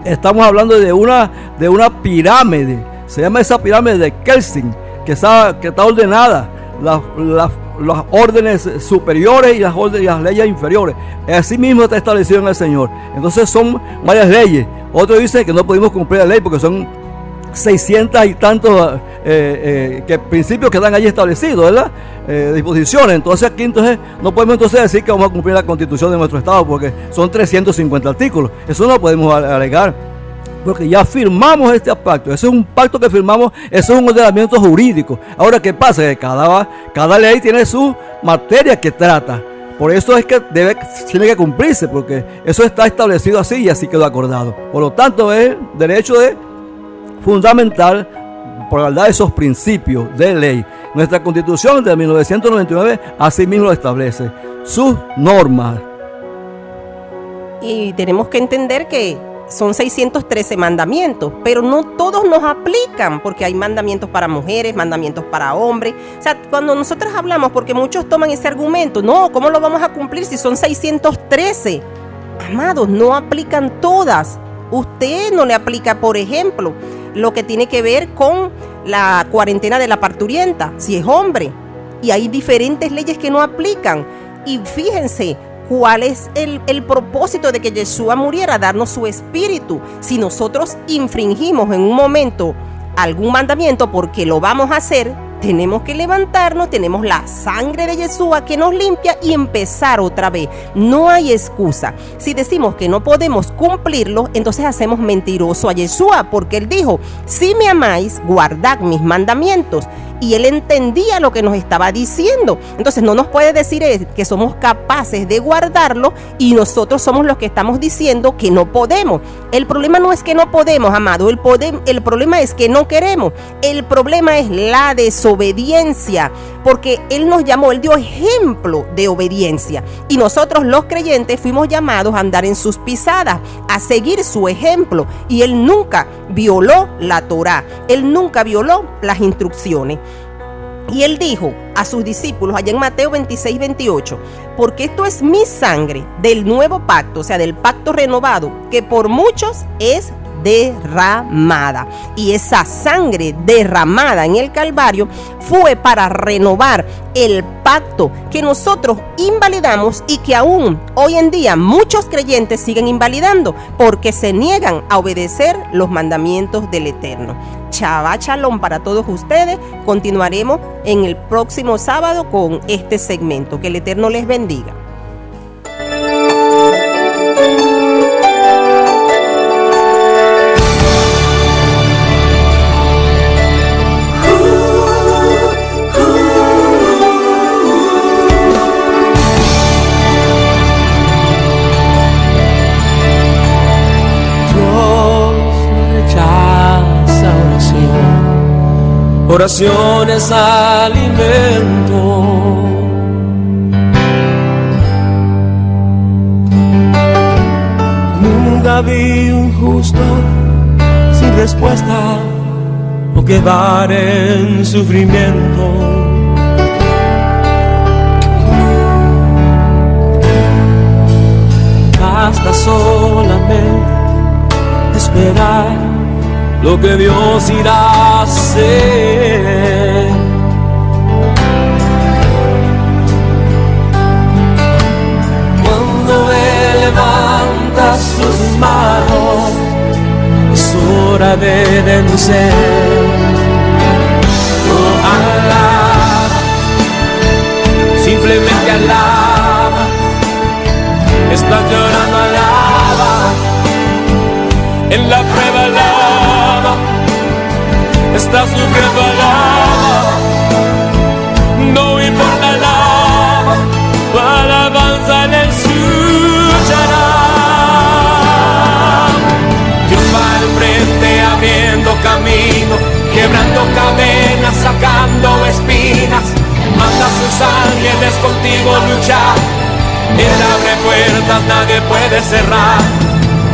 Estamos hablando de una, de una pirámide. Se llama esa pirámide de Kelsen, que está, que está ordenada. La, la, las órdenes superiores y las, órdenes, las leyes inferiores. Así mismo está establecido en el Señor. Entonces son varias leyes. Otros dicen que no pudimos cumplir la ley porque son 600 y tantos eh, eh, que principios que están allí establecidos, ¿verdad? Eh, disposiciones. Entonces aquí entonces no podemos entonces decir que vamos a cumplir la constitución de nuestro estado porque son 350 artículos. Eso no podemos alegar porque ya firmamos este pacto. Ese es un pacto que firmamos, ese es un ordenamiento jurídico. Ahora, ¿qué pasa? Que cada, cada ley tiene su materia que trata. Por eso es que debe, tiene que cumplirse, porque eso está establecido así y así quedó acordado. Por lo tanto, es derecho de fundamental por verdad esos principios de ley. Nuestra constitución de 1999 así mismo lo establece. Sus normas. Y tenemos que entender que son 613 mandamientos, pero no todos nos aplican porque hay mandamientos para mujeres, mandamientos para hombres. O sea, cuando nosotros hablamos, porque muchos toman ese argumento, no, ¿cómo lo vamos a cumplir si son 613? Amados, no aplican todas. Usted no le aplica, por ejemplo, lo que tiene que ver con la cuarentena de la parturienta, si es hombre. Y hay diferentes leyes que no aplican. Y fíjense, ¿Cuál es el, propósito de que Yeshua muriera? Darnos su espíritu. Si nosotros infringimos en un momento algún mandamiento porque lo vamos a hacer, tenemos que levantarnos, tenemos la sangre de Yeshua que nos limpia y empezar otra vez. No hay excusa. Si decimos que no podemos cumplirlo, entonces hacemos mentiroso a Yeshua, porque él dijo, si me amáis, guardad mis mandamientos y él entendía lo que nos estaba diciendo. Entonces no nos puede decir que somos capaces de guardarlo y nosotros somos los que estamos diciendo que no podemos. El problema no es que no podemos, amado, el, el problema es que no queremos. El problema es la desobediencia, porque él nos llamó, él dio ejemplo de obediencia. Y nosotros los creyentes fuimos llamados a andar en sus pisadas, a seguir su ejemplo. Y él nunca violó la Torah, él nunca violó las instrucciones. Y él dijo a sus discípulos allá en Mateo 26, 28, porque esto es mi sangre del nuevo pacto, o sea, del pacto renovado, que por muchos es derramada. Y esa sangre derramada en el Calvario fue para renovar el pacto que nosotros invalidamos y que aún hoy en día muchos creyentes siguen invalidando porque se niegan a obedecer los mandamientos del Eterno. Chava Chalón para todos ustedes. Continuaremos en el próximo sábado con este segmento. Que el Eterno les bendiga. Oraciones alimento. Nunca vi un justo sin respuesta o quedar en sufrimiento. Basta solamente esperar lo que Dios irá a hacer. Cuando levanta sus manos, es hora de vencer. Oh, alaba, simplemente alaba, está llorando alaba, en la prueba está sujeto a lava. No importa lava, tu alabanza le escuchará. Dios va al frente abriendo camino, quebrando cadenas, sacando espinas. Manda a sus ángeles contigo luchar. Él abre puertas, nadie puede cerrar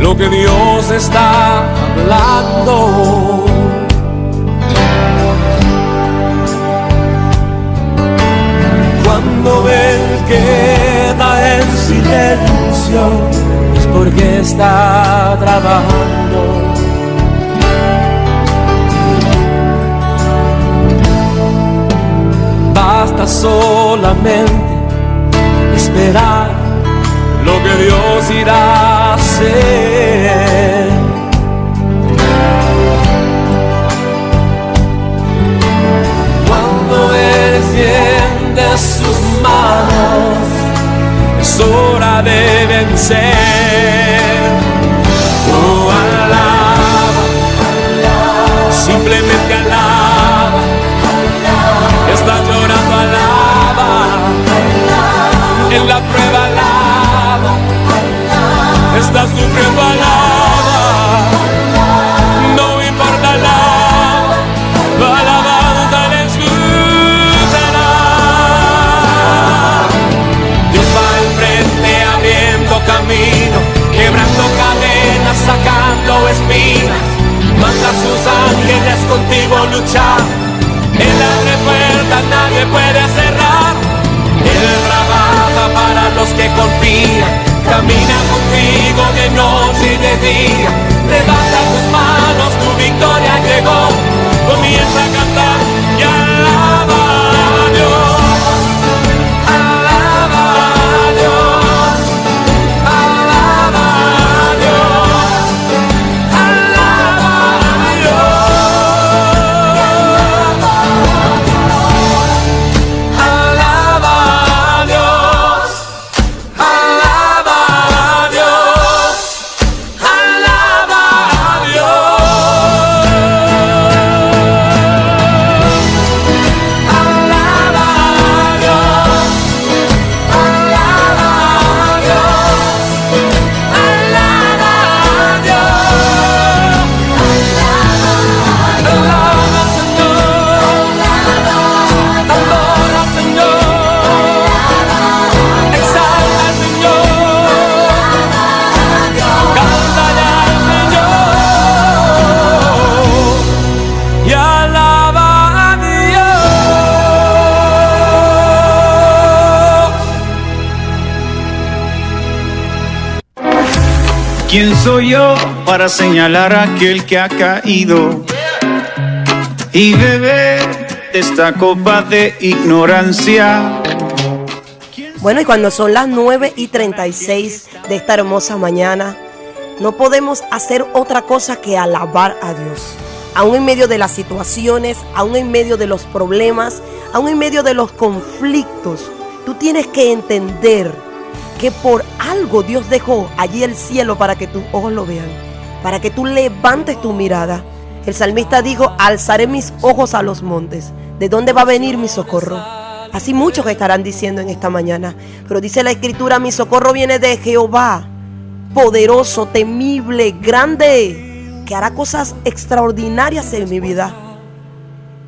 lo que Dios está hablando. Cuando Él queda en silencio es porque está trabajando. Basta solamente esperar lo que Dios irá Cuando Él extiende sus manos, es hora de vencer. Contigo luchar. Él abre puertas, nadie puede cerrar. Él trabaja para los que confían. Camina contigo de noche y de día. Levanta tus manos, tu victoria llegó. ¿Quién soy yo para señalar a aquel que ha caído y beber de esta copa de ignorancia? Bueno, y cuando son las 9 y 36 de esta hermosa mañana, no podemos hacer otra cosa que alabar a Dios. Aún en medio de las situaciones, aún en medio de los problemas, aún en medio de los conflictos, tú tienes que entender que por algo Dios dejó allí el cielo para que tus ojos lo vean, para que tú levantes tu mirada. El salmista dijo, alzaré mis ojos a los montes. ¿De dónde va a venir mi socorro? Así muchos estarán diciendo en esta mañana. Pero dice la escritura, mi socorro viene de Jehová, poderoso, temible, grande, que hará cosas extraordinarias en mi vida.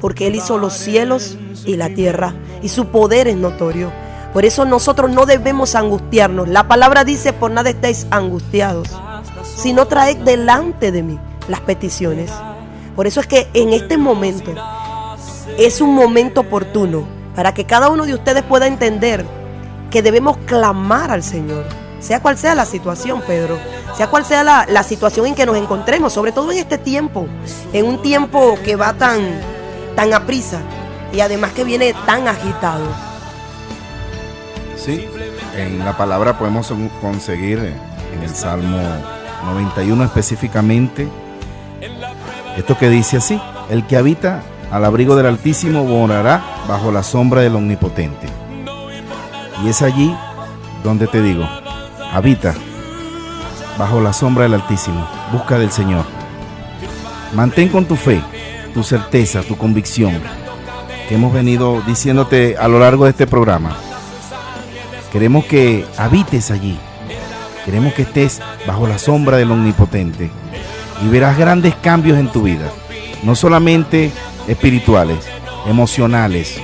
Porque Él hizo los cielos y la tierra, y su poder es notorio. Por eso nosotros no debemos angustiarnos. La palabra dice, por nada estáis angustiados, sino traed delante de mí las peticiones. Por eso es que en este momento es un momento oportuno para que cada uno de ustedes pueda entender que debemos clamar al Señor. Sea cual sea la situación, Pedro. Sea cual sea la, la situación en que nos encontremos, sobre todo en este tiempo. En un tiempo que va tan, tan a prisa y además que viene tan agitado. Sí, en la palabra podemos conseguir en el Salmo 91 específicamente esto que dice así, el que habita al abrigo del Altísimo morará bajo la sombra del Omnipotente. Y es allí donde te digo, habita bajo la sombra del Altísimo, busca del Señor. Mantén con tu fe, tu certeza, tu convicción, que hemos venido diciéndote a lo largo de este programa. Queremos que habites allí. Queremos que estés bajo la sombra del Omnipotente y verás grandes cambios en tu vida, no solamente espirituales, emocionales,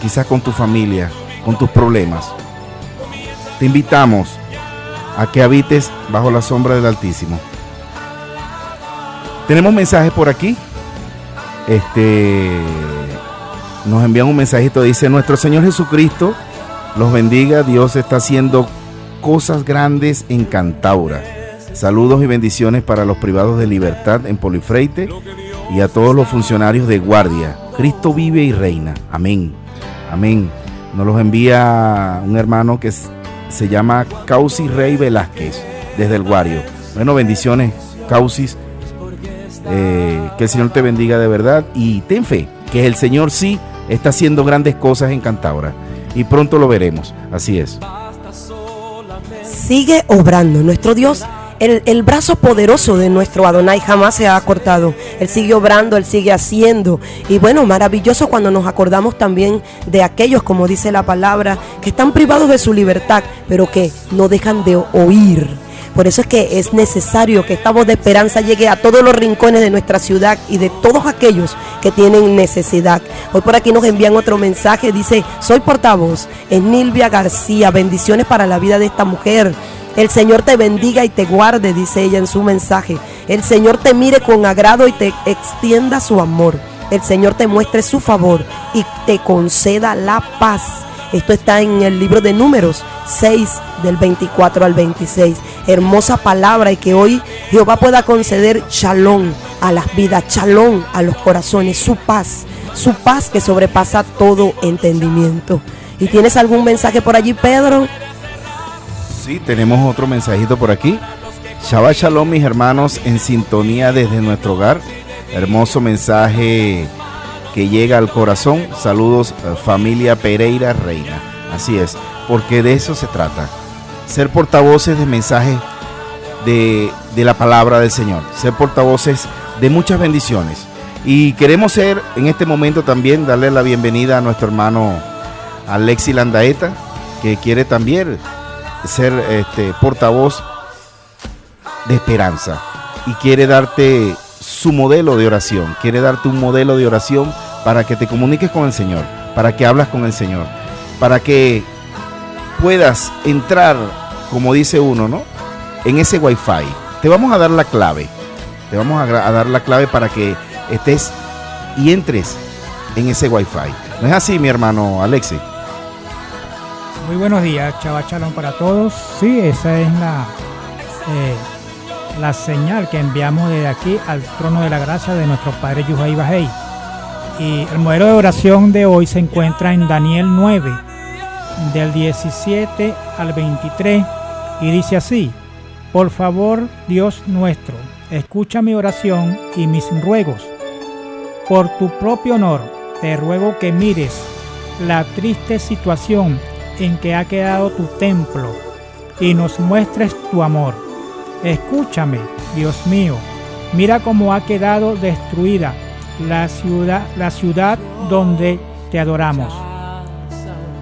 quizás con tu familia, con tus problemas. Te invitamos a que habites bajo la sombra del Altísimo. Tenemos mensajes por aquí. Este nos envían un mensajito, dice, nuestro Señor Jesucristo los bendiga, Dios está haciendo cosas grandes en Cantaura. Saludos y bendiciones para los privados de libertad en Polifreite y a todos los funcionarios de guardia. Cristo vive y reina. Amén. Amén. Nos los envía un hermano que se llama Causi Rey Velázquez desde el Guario. Bueno, bendiciones, Causis. Eh, que el Señor te bendiga de verdad y ten fe que el Señor sí está haciendo grandes cosas en Cantaura y pronto lo veremos. Así es. Sigue obrando. Nuestro Dios el, el, brazo poderoso de nuestro Adonai jamás se ha cortado. Él sigue obrando, Él sigue haciendo. Y bueno, maravilloso cuando nos acordamos también de aquellos, como dice la palabra, que están privados de su libertad, pero que no dejan de oír. Por eso es que es necesario que esta voz de esperanza llegue a todos los rincones de nuestra ciudad y de todos aquellos que tienen necesidad. Hoy por aquí nos envían otro mensaje, dice, soy portavoz, es Nilvia García, bendiciones para la vida de esta mujer. El Señor te bendiga y te guarde, dice ella en su mensaje. El Señor te mire con agrado y te extienda su amor. El Señor te muestre su favor y te conceda la paz. Esto está en el libro de números 6 del 24 al 26. Hermosa palabra y que hoy Jehová pueda conceder shalom a las vidas, shalom a los corazones, su paz, su paz que sobrepasa todo entendimiento. ¿Y tienes algún mensaje por allí, Pedro? Sí, tenemos otro mensajito por aquí. Shabbat Shalom, mis hermanos, en sintonía desde nuestro hogar. Hermoso mensaje que llega al corazón. Saludos, eh, familia Pereira Reina. Así es, porque de eso se trata. Ser portavoces de mensajes de, de la palabra del Señor. Ser portavoces de muchas bendiciones. Y queremos ser en este momento también darle la bienvenida a nuestro hermano Alexi Landaeta, que quiere también ser este, portavoz de esperanza y quiere darte su modelo de oración, quiere darte un modelo de oración para que te comuniques con el Señor, para que hablas con el Señor, para que puedas entrar, como dice uno, ¿no? En ese wifi. Te vamos a dar la clave, te vamos a, dar la clave para que estés y entres en ese wifi. ¿No es así, mi hermano Alexi? Muy buenos días, Chava Chalón para todos. Sí, esa es la, eh, la señal que enviamos desde aquí al trono de la gracia de nuestro Padre Yuhai Bajei. Y el modelo de oración de hoy se encuentra en Daniel 9, del 17 al 23, y dice así, por favor, Dios nuestro, escucha mi oración y mis ruegos. Por tu propio honor, te ruego que mires la triste situación en que ha quedado tu templo y nos muestres tu amor. Escúchame, Dios mío, mira cómo ha quedado destruida la ciudad, la ciudad donde te adoramos.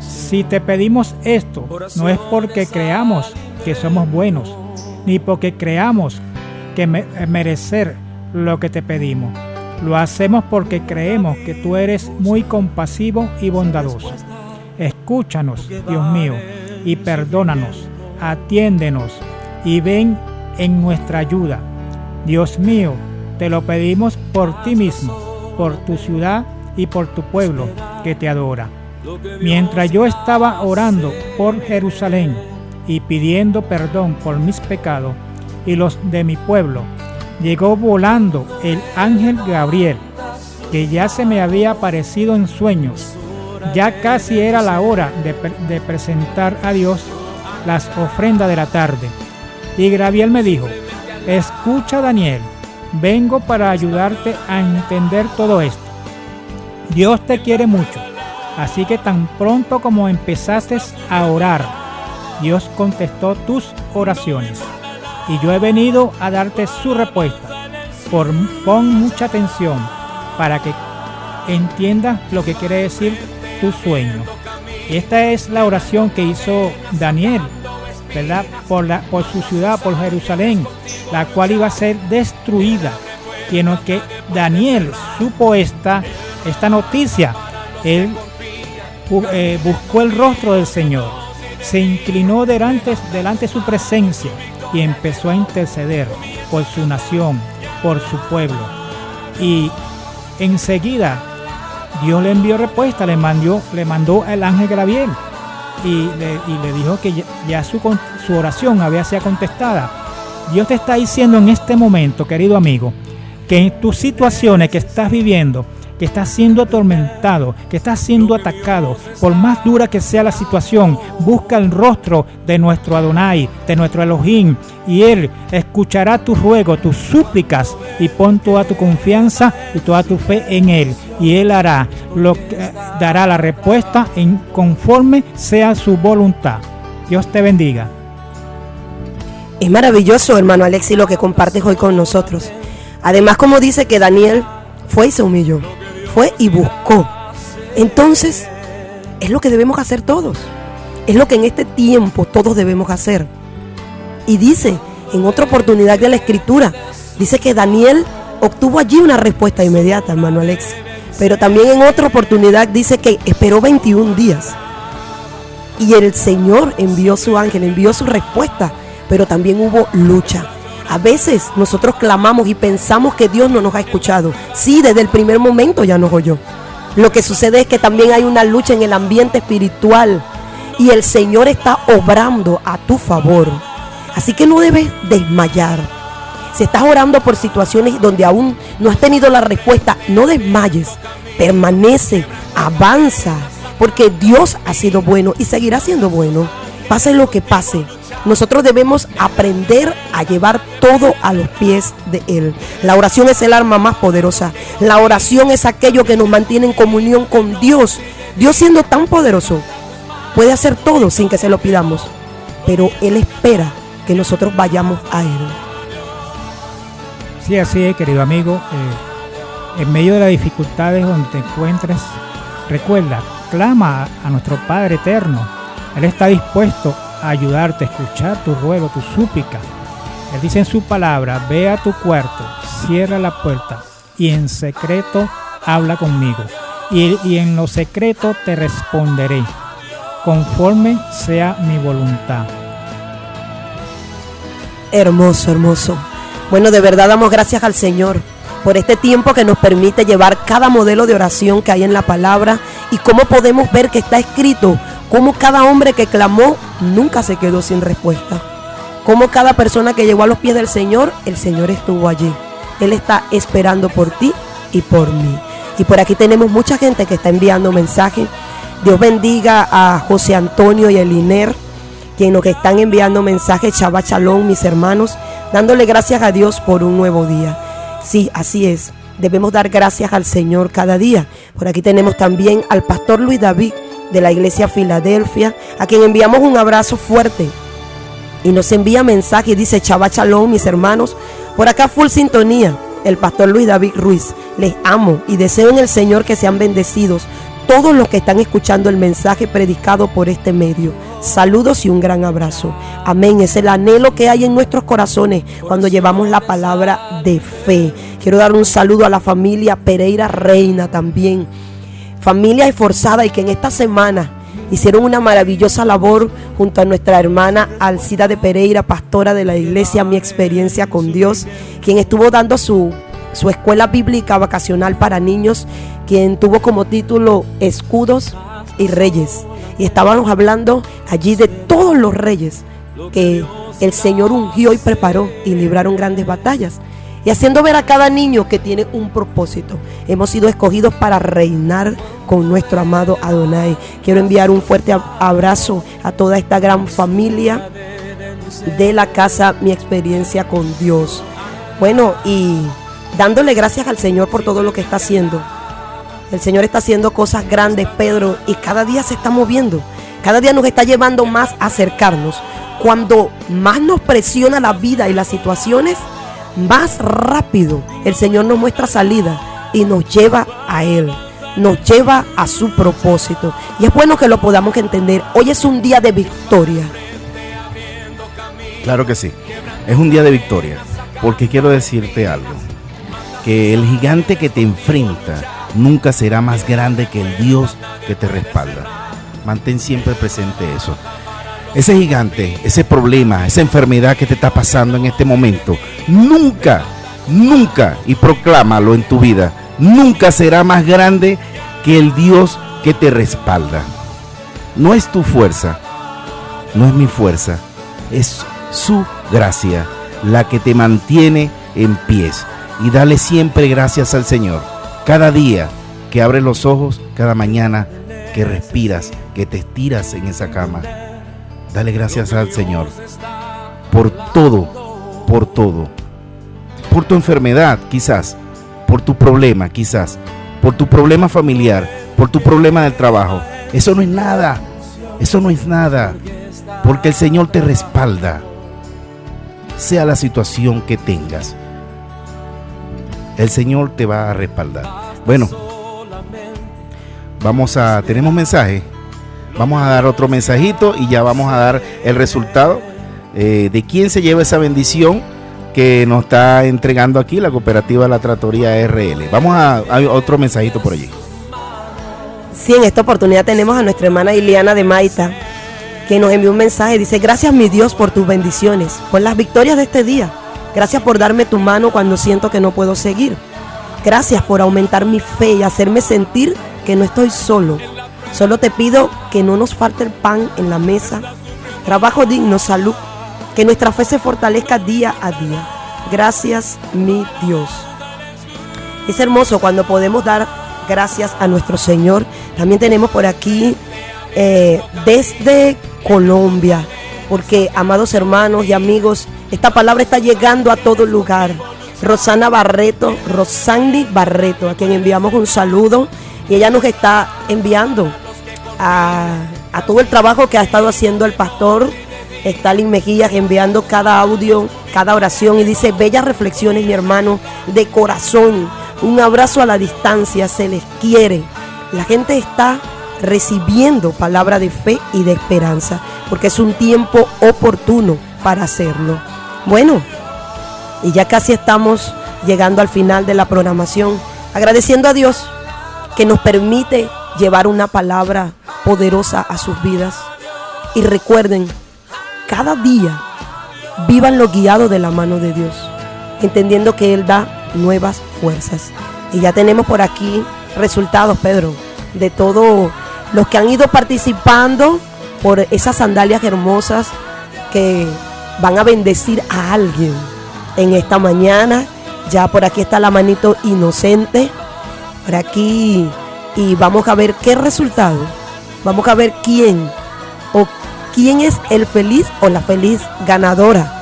Si te pedimos esto, no es porque creamos que somos buenos, ni porque creamos que me merecer lo que te pedimos. Lo hacemos porque creemos que tú eres muy compasivo y bondadoso. Escúchanos, Dios mío, y perdónanos, atiéndenos y ven en nuestra ayuda. Dios mío, te lo pedimos por ti mismo, por tu ciudad y por tu pueblo que te adora. Mientras yo estaba orando por Jerusalén y pidiendo perdón por mis pecados y los de mi pueblo, llegó volando el ángel Gabriel, que ya se me había aparecido en sueños ya casi era la hora de, de, presentar a Dios las ofrendas de la tarde. Y Gabriel me dijo, escucha Daniel, vengo para ayudarte a entender todo esto. Dios te quiere mucho, así que tan pronto como empezaste a orar, Dios contestó tus oraciones y yo he venido a darte su respuesta. Por, pon mucha atención para que entiendas lo que quiere decir tu sueño. Esta es la oración que hizo Daniel, ¿verdad? Por, la, por su ciudad, por Jerusalén, la cual iba a ser destruida. Lo que Daniel supo esta, esta noticia, él eh, buscó el rostro del Señor, se inclinó delante, delante de su presencia y empezó a interceder por su nación, por su pueblo. Y enseguida Dios le envió respuesta, le mandó, le mandó el ángel Gabriel y le, dijo que ya, su, su oración había sido contestada. Dios te está diciendo en este momento, querido amigo, que en tus situaciones que estás viviendo, que estás siendo atormentado, que estás siendo atacado, por más dura que sea la situación, busca el rostro de nuestro Adonai, de nuestro Elohim, y Él escuchará tu ruego, tus súplicas, y pon toda tu confianza y toda tu fe en Él, y Él hará lo que dará la respuesta en conforme sea su voluntad. Dios te bendiga. Es maravilloso, hermano Alexi, lo que compartes hoy con nosotros. Además, como dice que Daniel fue y se humilló, fue y buscó. Entonces, es lo que debemos hacer todos. Es lo que en este tiempo todos debemos hacer. Y dice, en otra oportunidad de la escritura, dice que Daniel obtuvo allí una respuesta inmediata, hermano Alexi. Pero también en otra oportunidad dice que esperó 21 días. Y el Señor envió su ángel, envió su respuesta, pero también hubo lucha. A veces nosotros clamamos y pensamos que Dios no nos ha escuchado. Sí, desde el primer momento ya nos oyó. Lo que sucede es que también hay una lucha en el ambiente espiritual y el Señor está obrando a tu favor. Así que no debes desmayar. Si estás orando por situaciones donde aún no has tenido la respuesta, no desmayes. Permanece, avanza, porque Dios ha sido bueno y seguirá siendo bueno. Pase lo que pase, nosotros debemos aprender a llevar todo a los pies de Él. La oración es el arma más poderosa. La oración es aquello que nos mantiene en comunión con Dios. Dios siendo tan poderoso, puede hacer todo sin que se lo pidamos. Pero Él espera que nosotros vayamos a Él. Sí, así es, querido amigo. Eh, en medio de las dificultades donde te encuentres, recuerda, clama a, nuestro Padre Eterno. Él está dispuesto ayudarte, escuchar tu ruego, tu súplica. Él dice en su palabra, ve a tu cuarto, cierra la puerta y en secreto habla conmigo. Y en lo secreto te responderé, conforme sea mi voluntad. Hermoso, hermoso. Bueno, de verdad damos gracias al Señor por este tiempo que nos permite llevar cada modelo de oración que hay en la palabra y cómo podemos ver que está escrito, cómo cada hombre que clamó nunca se quedó sin respuesta. Cómo cada persona que llegó a los pies del Señor, el Señor estuvo allí. Él está esperando por ti y por mí. Y por aquí tenemos mucha gente que está enviando mensajes. Dios bendiga a José Antonio y a Eliner, quienes que están enviando mensajes, Chava Chalón, mis hermanos, dándole gracias a Dios por un nuevo día. Sí, así es. Debemos dar gracias al Señor cada día. Por aquí tenemos también al pastor Luis David de la iglesia Filadelfia, a quien enviamos un abrazo fuerte. Y nos envía mensaje dice, Chava Chalón, mis hermanos, por acá full sintonía. El pastor Luis David Ruiz, les amo y deseo en el Señor que sean bendecidos todos los que están escuchando el mensaje predicado por este medio. Saludos y un gran abrazo. Amén. Es el anhelo que hay en nuestros corazones cuando llevamos la palabra de fe. Quiero dar un saludo a la familia Pereira Reina también. Familia esforzada y que en esta semana hicieron una maravillosa labor junto a nuestra hermana Alcida de Pereira, pastora de la iglesia Mi Experiencia con Dios, quien estuvo dando su, su escuela bíblica vacacional para niños, quien tuvo como título Escudos y Reyes. Y estábamos hablando allí de todos los reyes que el Señor ungió y preparó y libraron grandes batallas. Y haciendo ver a cada niño que tiene un propósito. Hemos sido escogidos para reinar con nuestro amado Adonai. Quiero enviar un fuerte abrazo a toda esta gran familia de la casa Mi Experiencia con Dios. Bueno, y dándole gracias al Señor por todo lo que está haciendo. El Señor está haciendo cosas grandes, Pedro, y cada día se está moviendo. Cada día nos está llevando más a acercarnos. Cuando más nos presiona la vida y las situaciones, más rápido el Señor nos muestra salida y nos lleva a Él, nos lleva a su propósito. Y es bueno que lo podamos entender. Hoy es un día de victoria. Claro que sí. Es un día de victoria. Porque quiero decirte algo. Que el gigante que te enfrenta nunca será más grande que el Dios que te respalda. Mantén siempre presente eso. Ese gigante, ese problema, esa enfermedad que te está pasando en este momento, nunca, nunca, y proclámalo en tu vida, nunca será más grande que el Dios que te respalda. No es tu fuerza, no es mi fuerza, es su gracia la que te mantiene en pies. Y dale siempre gracias al Señor. Cada día que abres los ojos, cada mañana que respiras, que te estiras en esa cama. Dale gracias al Señor por todo, por todo. Por tu enfermedad, quizás. Por tu problema, quizás. Por tu problema familiar, por tu problema del trabajo. Eso no es nada. Eso no es nada. Porque el Señor te respalda. Sea la situación que tengas. El Señor te va a respaldar. Bueno, vamos a, tenemos mensaje. Vamos a dar otro mensajito y ya vamos a dar el resultado eh, de quién se lleva esa bendición que nos está entregando aquí la cooperativa La Tratoría RL. Vamos a, a otro mensajito por allí. Sí, en esta oportunidad tenemos a nuestra hermana Iliana de Maita, que nos envió un mensaje. Dice, gracias mi Dios por tus bendiciones, por las victorias de este día. Gracias por darme tu mano cuando siento que no puedo seguir. Gracias por aumentar mi fe y hacerme sentir que no estoy solo. Solo te pido que no nos falte el pan en la mesa, trabajo digno, salud, que nuestra fe se fortalezca día a día. Gracias, mi Dios. Es hermoso cuando podemos dar gracias a nuestro Señor. También tenemos por aquí eh, desde Colombia, porque amados hermanos y amigos, esta palabra está llegando a todo lugar. Rosana Barreto, Rosandi Barreto, a quien enviamos un saludo y ella nos está enviando a, todo el trabajo que ha estado haciendo el pastor Stalin Mejías, enviando cada audio, cada oración y dice, bellas reflexiones mi hermano, de corazón, un abrazo a la distancia, se les quiere. La gente está recibiendo palabra de fe y de esperanza, porque es un tiempo oportuno para hacerlo. Bueno, y ya casi estamos llegando al final de la programación, agradeciendo a Dios que nos permite llevar una palabra poderosa a sus vidas. Y recuerden, cada día vivan lo guiado de la mano de Dios, entendiendo que Él da nuevas fuerzas. Y ya tenemos por aquí resultados, Pedro, de todos los que han ido participando por esas sandalias hermosas que van a bendecir a alguien en esta mañana. Ya por aquí está la manito inocente. Por aquí. Y vamos a ver qué resultado. Vamos a ver quién o quién es el feliz o la feliz ganadora.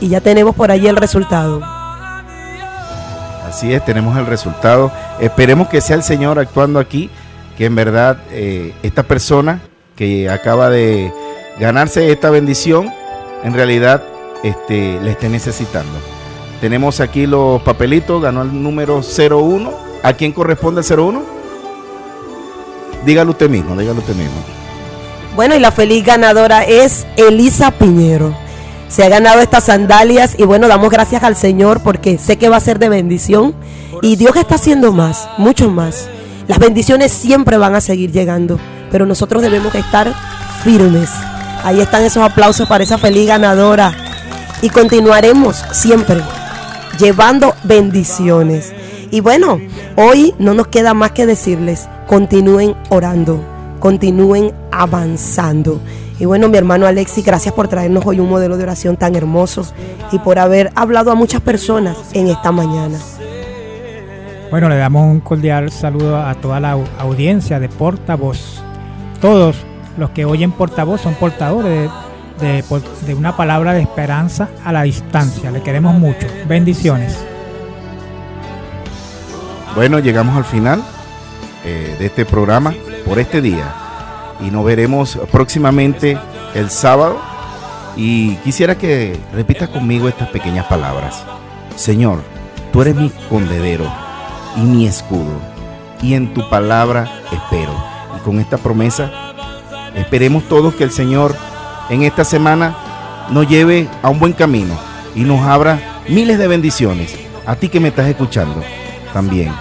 Y ya tenemos por allí el resultado. Así es, tenemos el resultado. Esperemos que sea el Señor actuando aquí, que en verdad eh, esta persona que acaba de ganarse esta bendición, en realidad este, le esté necesitando. Tenemos aquí los papelitos, ganó el número 01. ¿A quién corresponde el 01? Dígalo usted mismo, dígalo usted mismo. Bueno, y la feliz ganadora es Elisa Piñero. Se ha ganado estas sandalias y bueno, damos gracias al Señor porque sé que va a ser de bendición y Dios está haciendo más, mucho más. Las bendiciones siempre van a seguir llegando, pero nosotros debemos estar firmes. Ahí están esos aplausos para esa feliz ganadora y continuaremos siempre llevando bendiciones. Y bueno, hoy no nos queda más que decirles, continúen orando, continúen avanzando. Y bueno, mi hermano Alexi, gracias por traernos hoy un modelo de oración tan hermoso y por haber hablado a muchas personas en esta mañana. Bueno, le damos un cordial saludo a toda la au- audiencia de Portavoz. Todos los que oyen Portavoz son portadores de, de de una palabra de esperanza a la distancia. Le queremos mucho. Bendiciones. Bueno, llegamos al final eh, de este programa por este día. y nos veremos próximamente el sábado. Y quisiera que repitas conmigo estas pequeñas palabras. Señor, tú eres mi condedero y mi escudo, y en tu palabra espero. Y con esta promesa, esperemos todos que el Señor en esta semana nos lleve a un buen camino y nos abra miles de bendiciones. A ti que me estás escuchando también.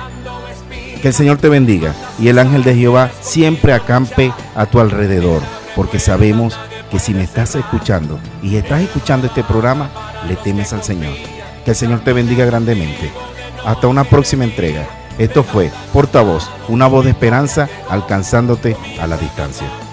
Que el Señor te bendiga y el ángel de Jehová siempre acampe a tu alrededor, porque sabemos que si me estás escuchando y estás escuchando este programa, le temes al Señor. Que el Señor te bendiga grandemente. Hasta una próxima entrega. Esto fue Portavoz, una voz de esperanza alcanzándote a la distancia.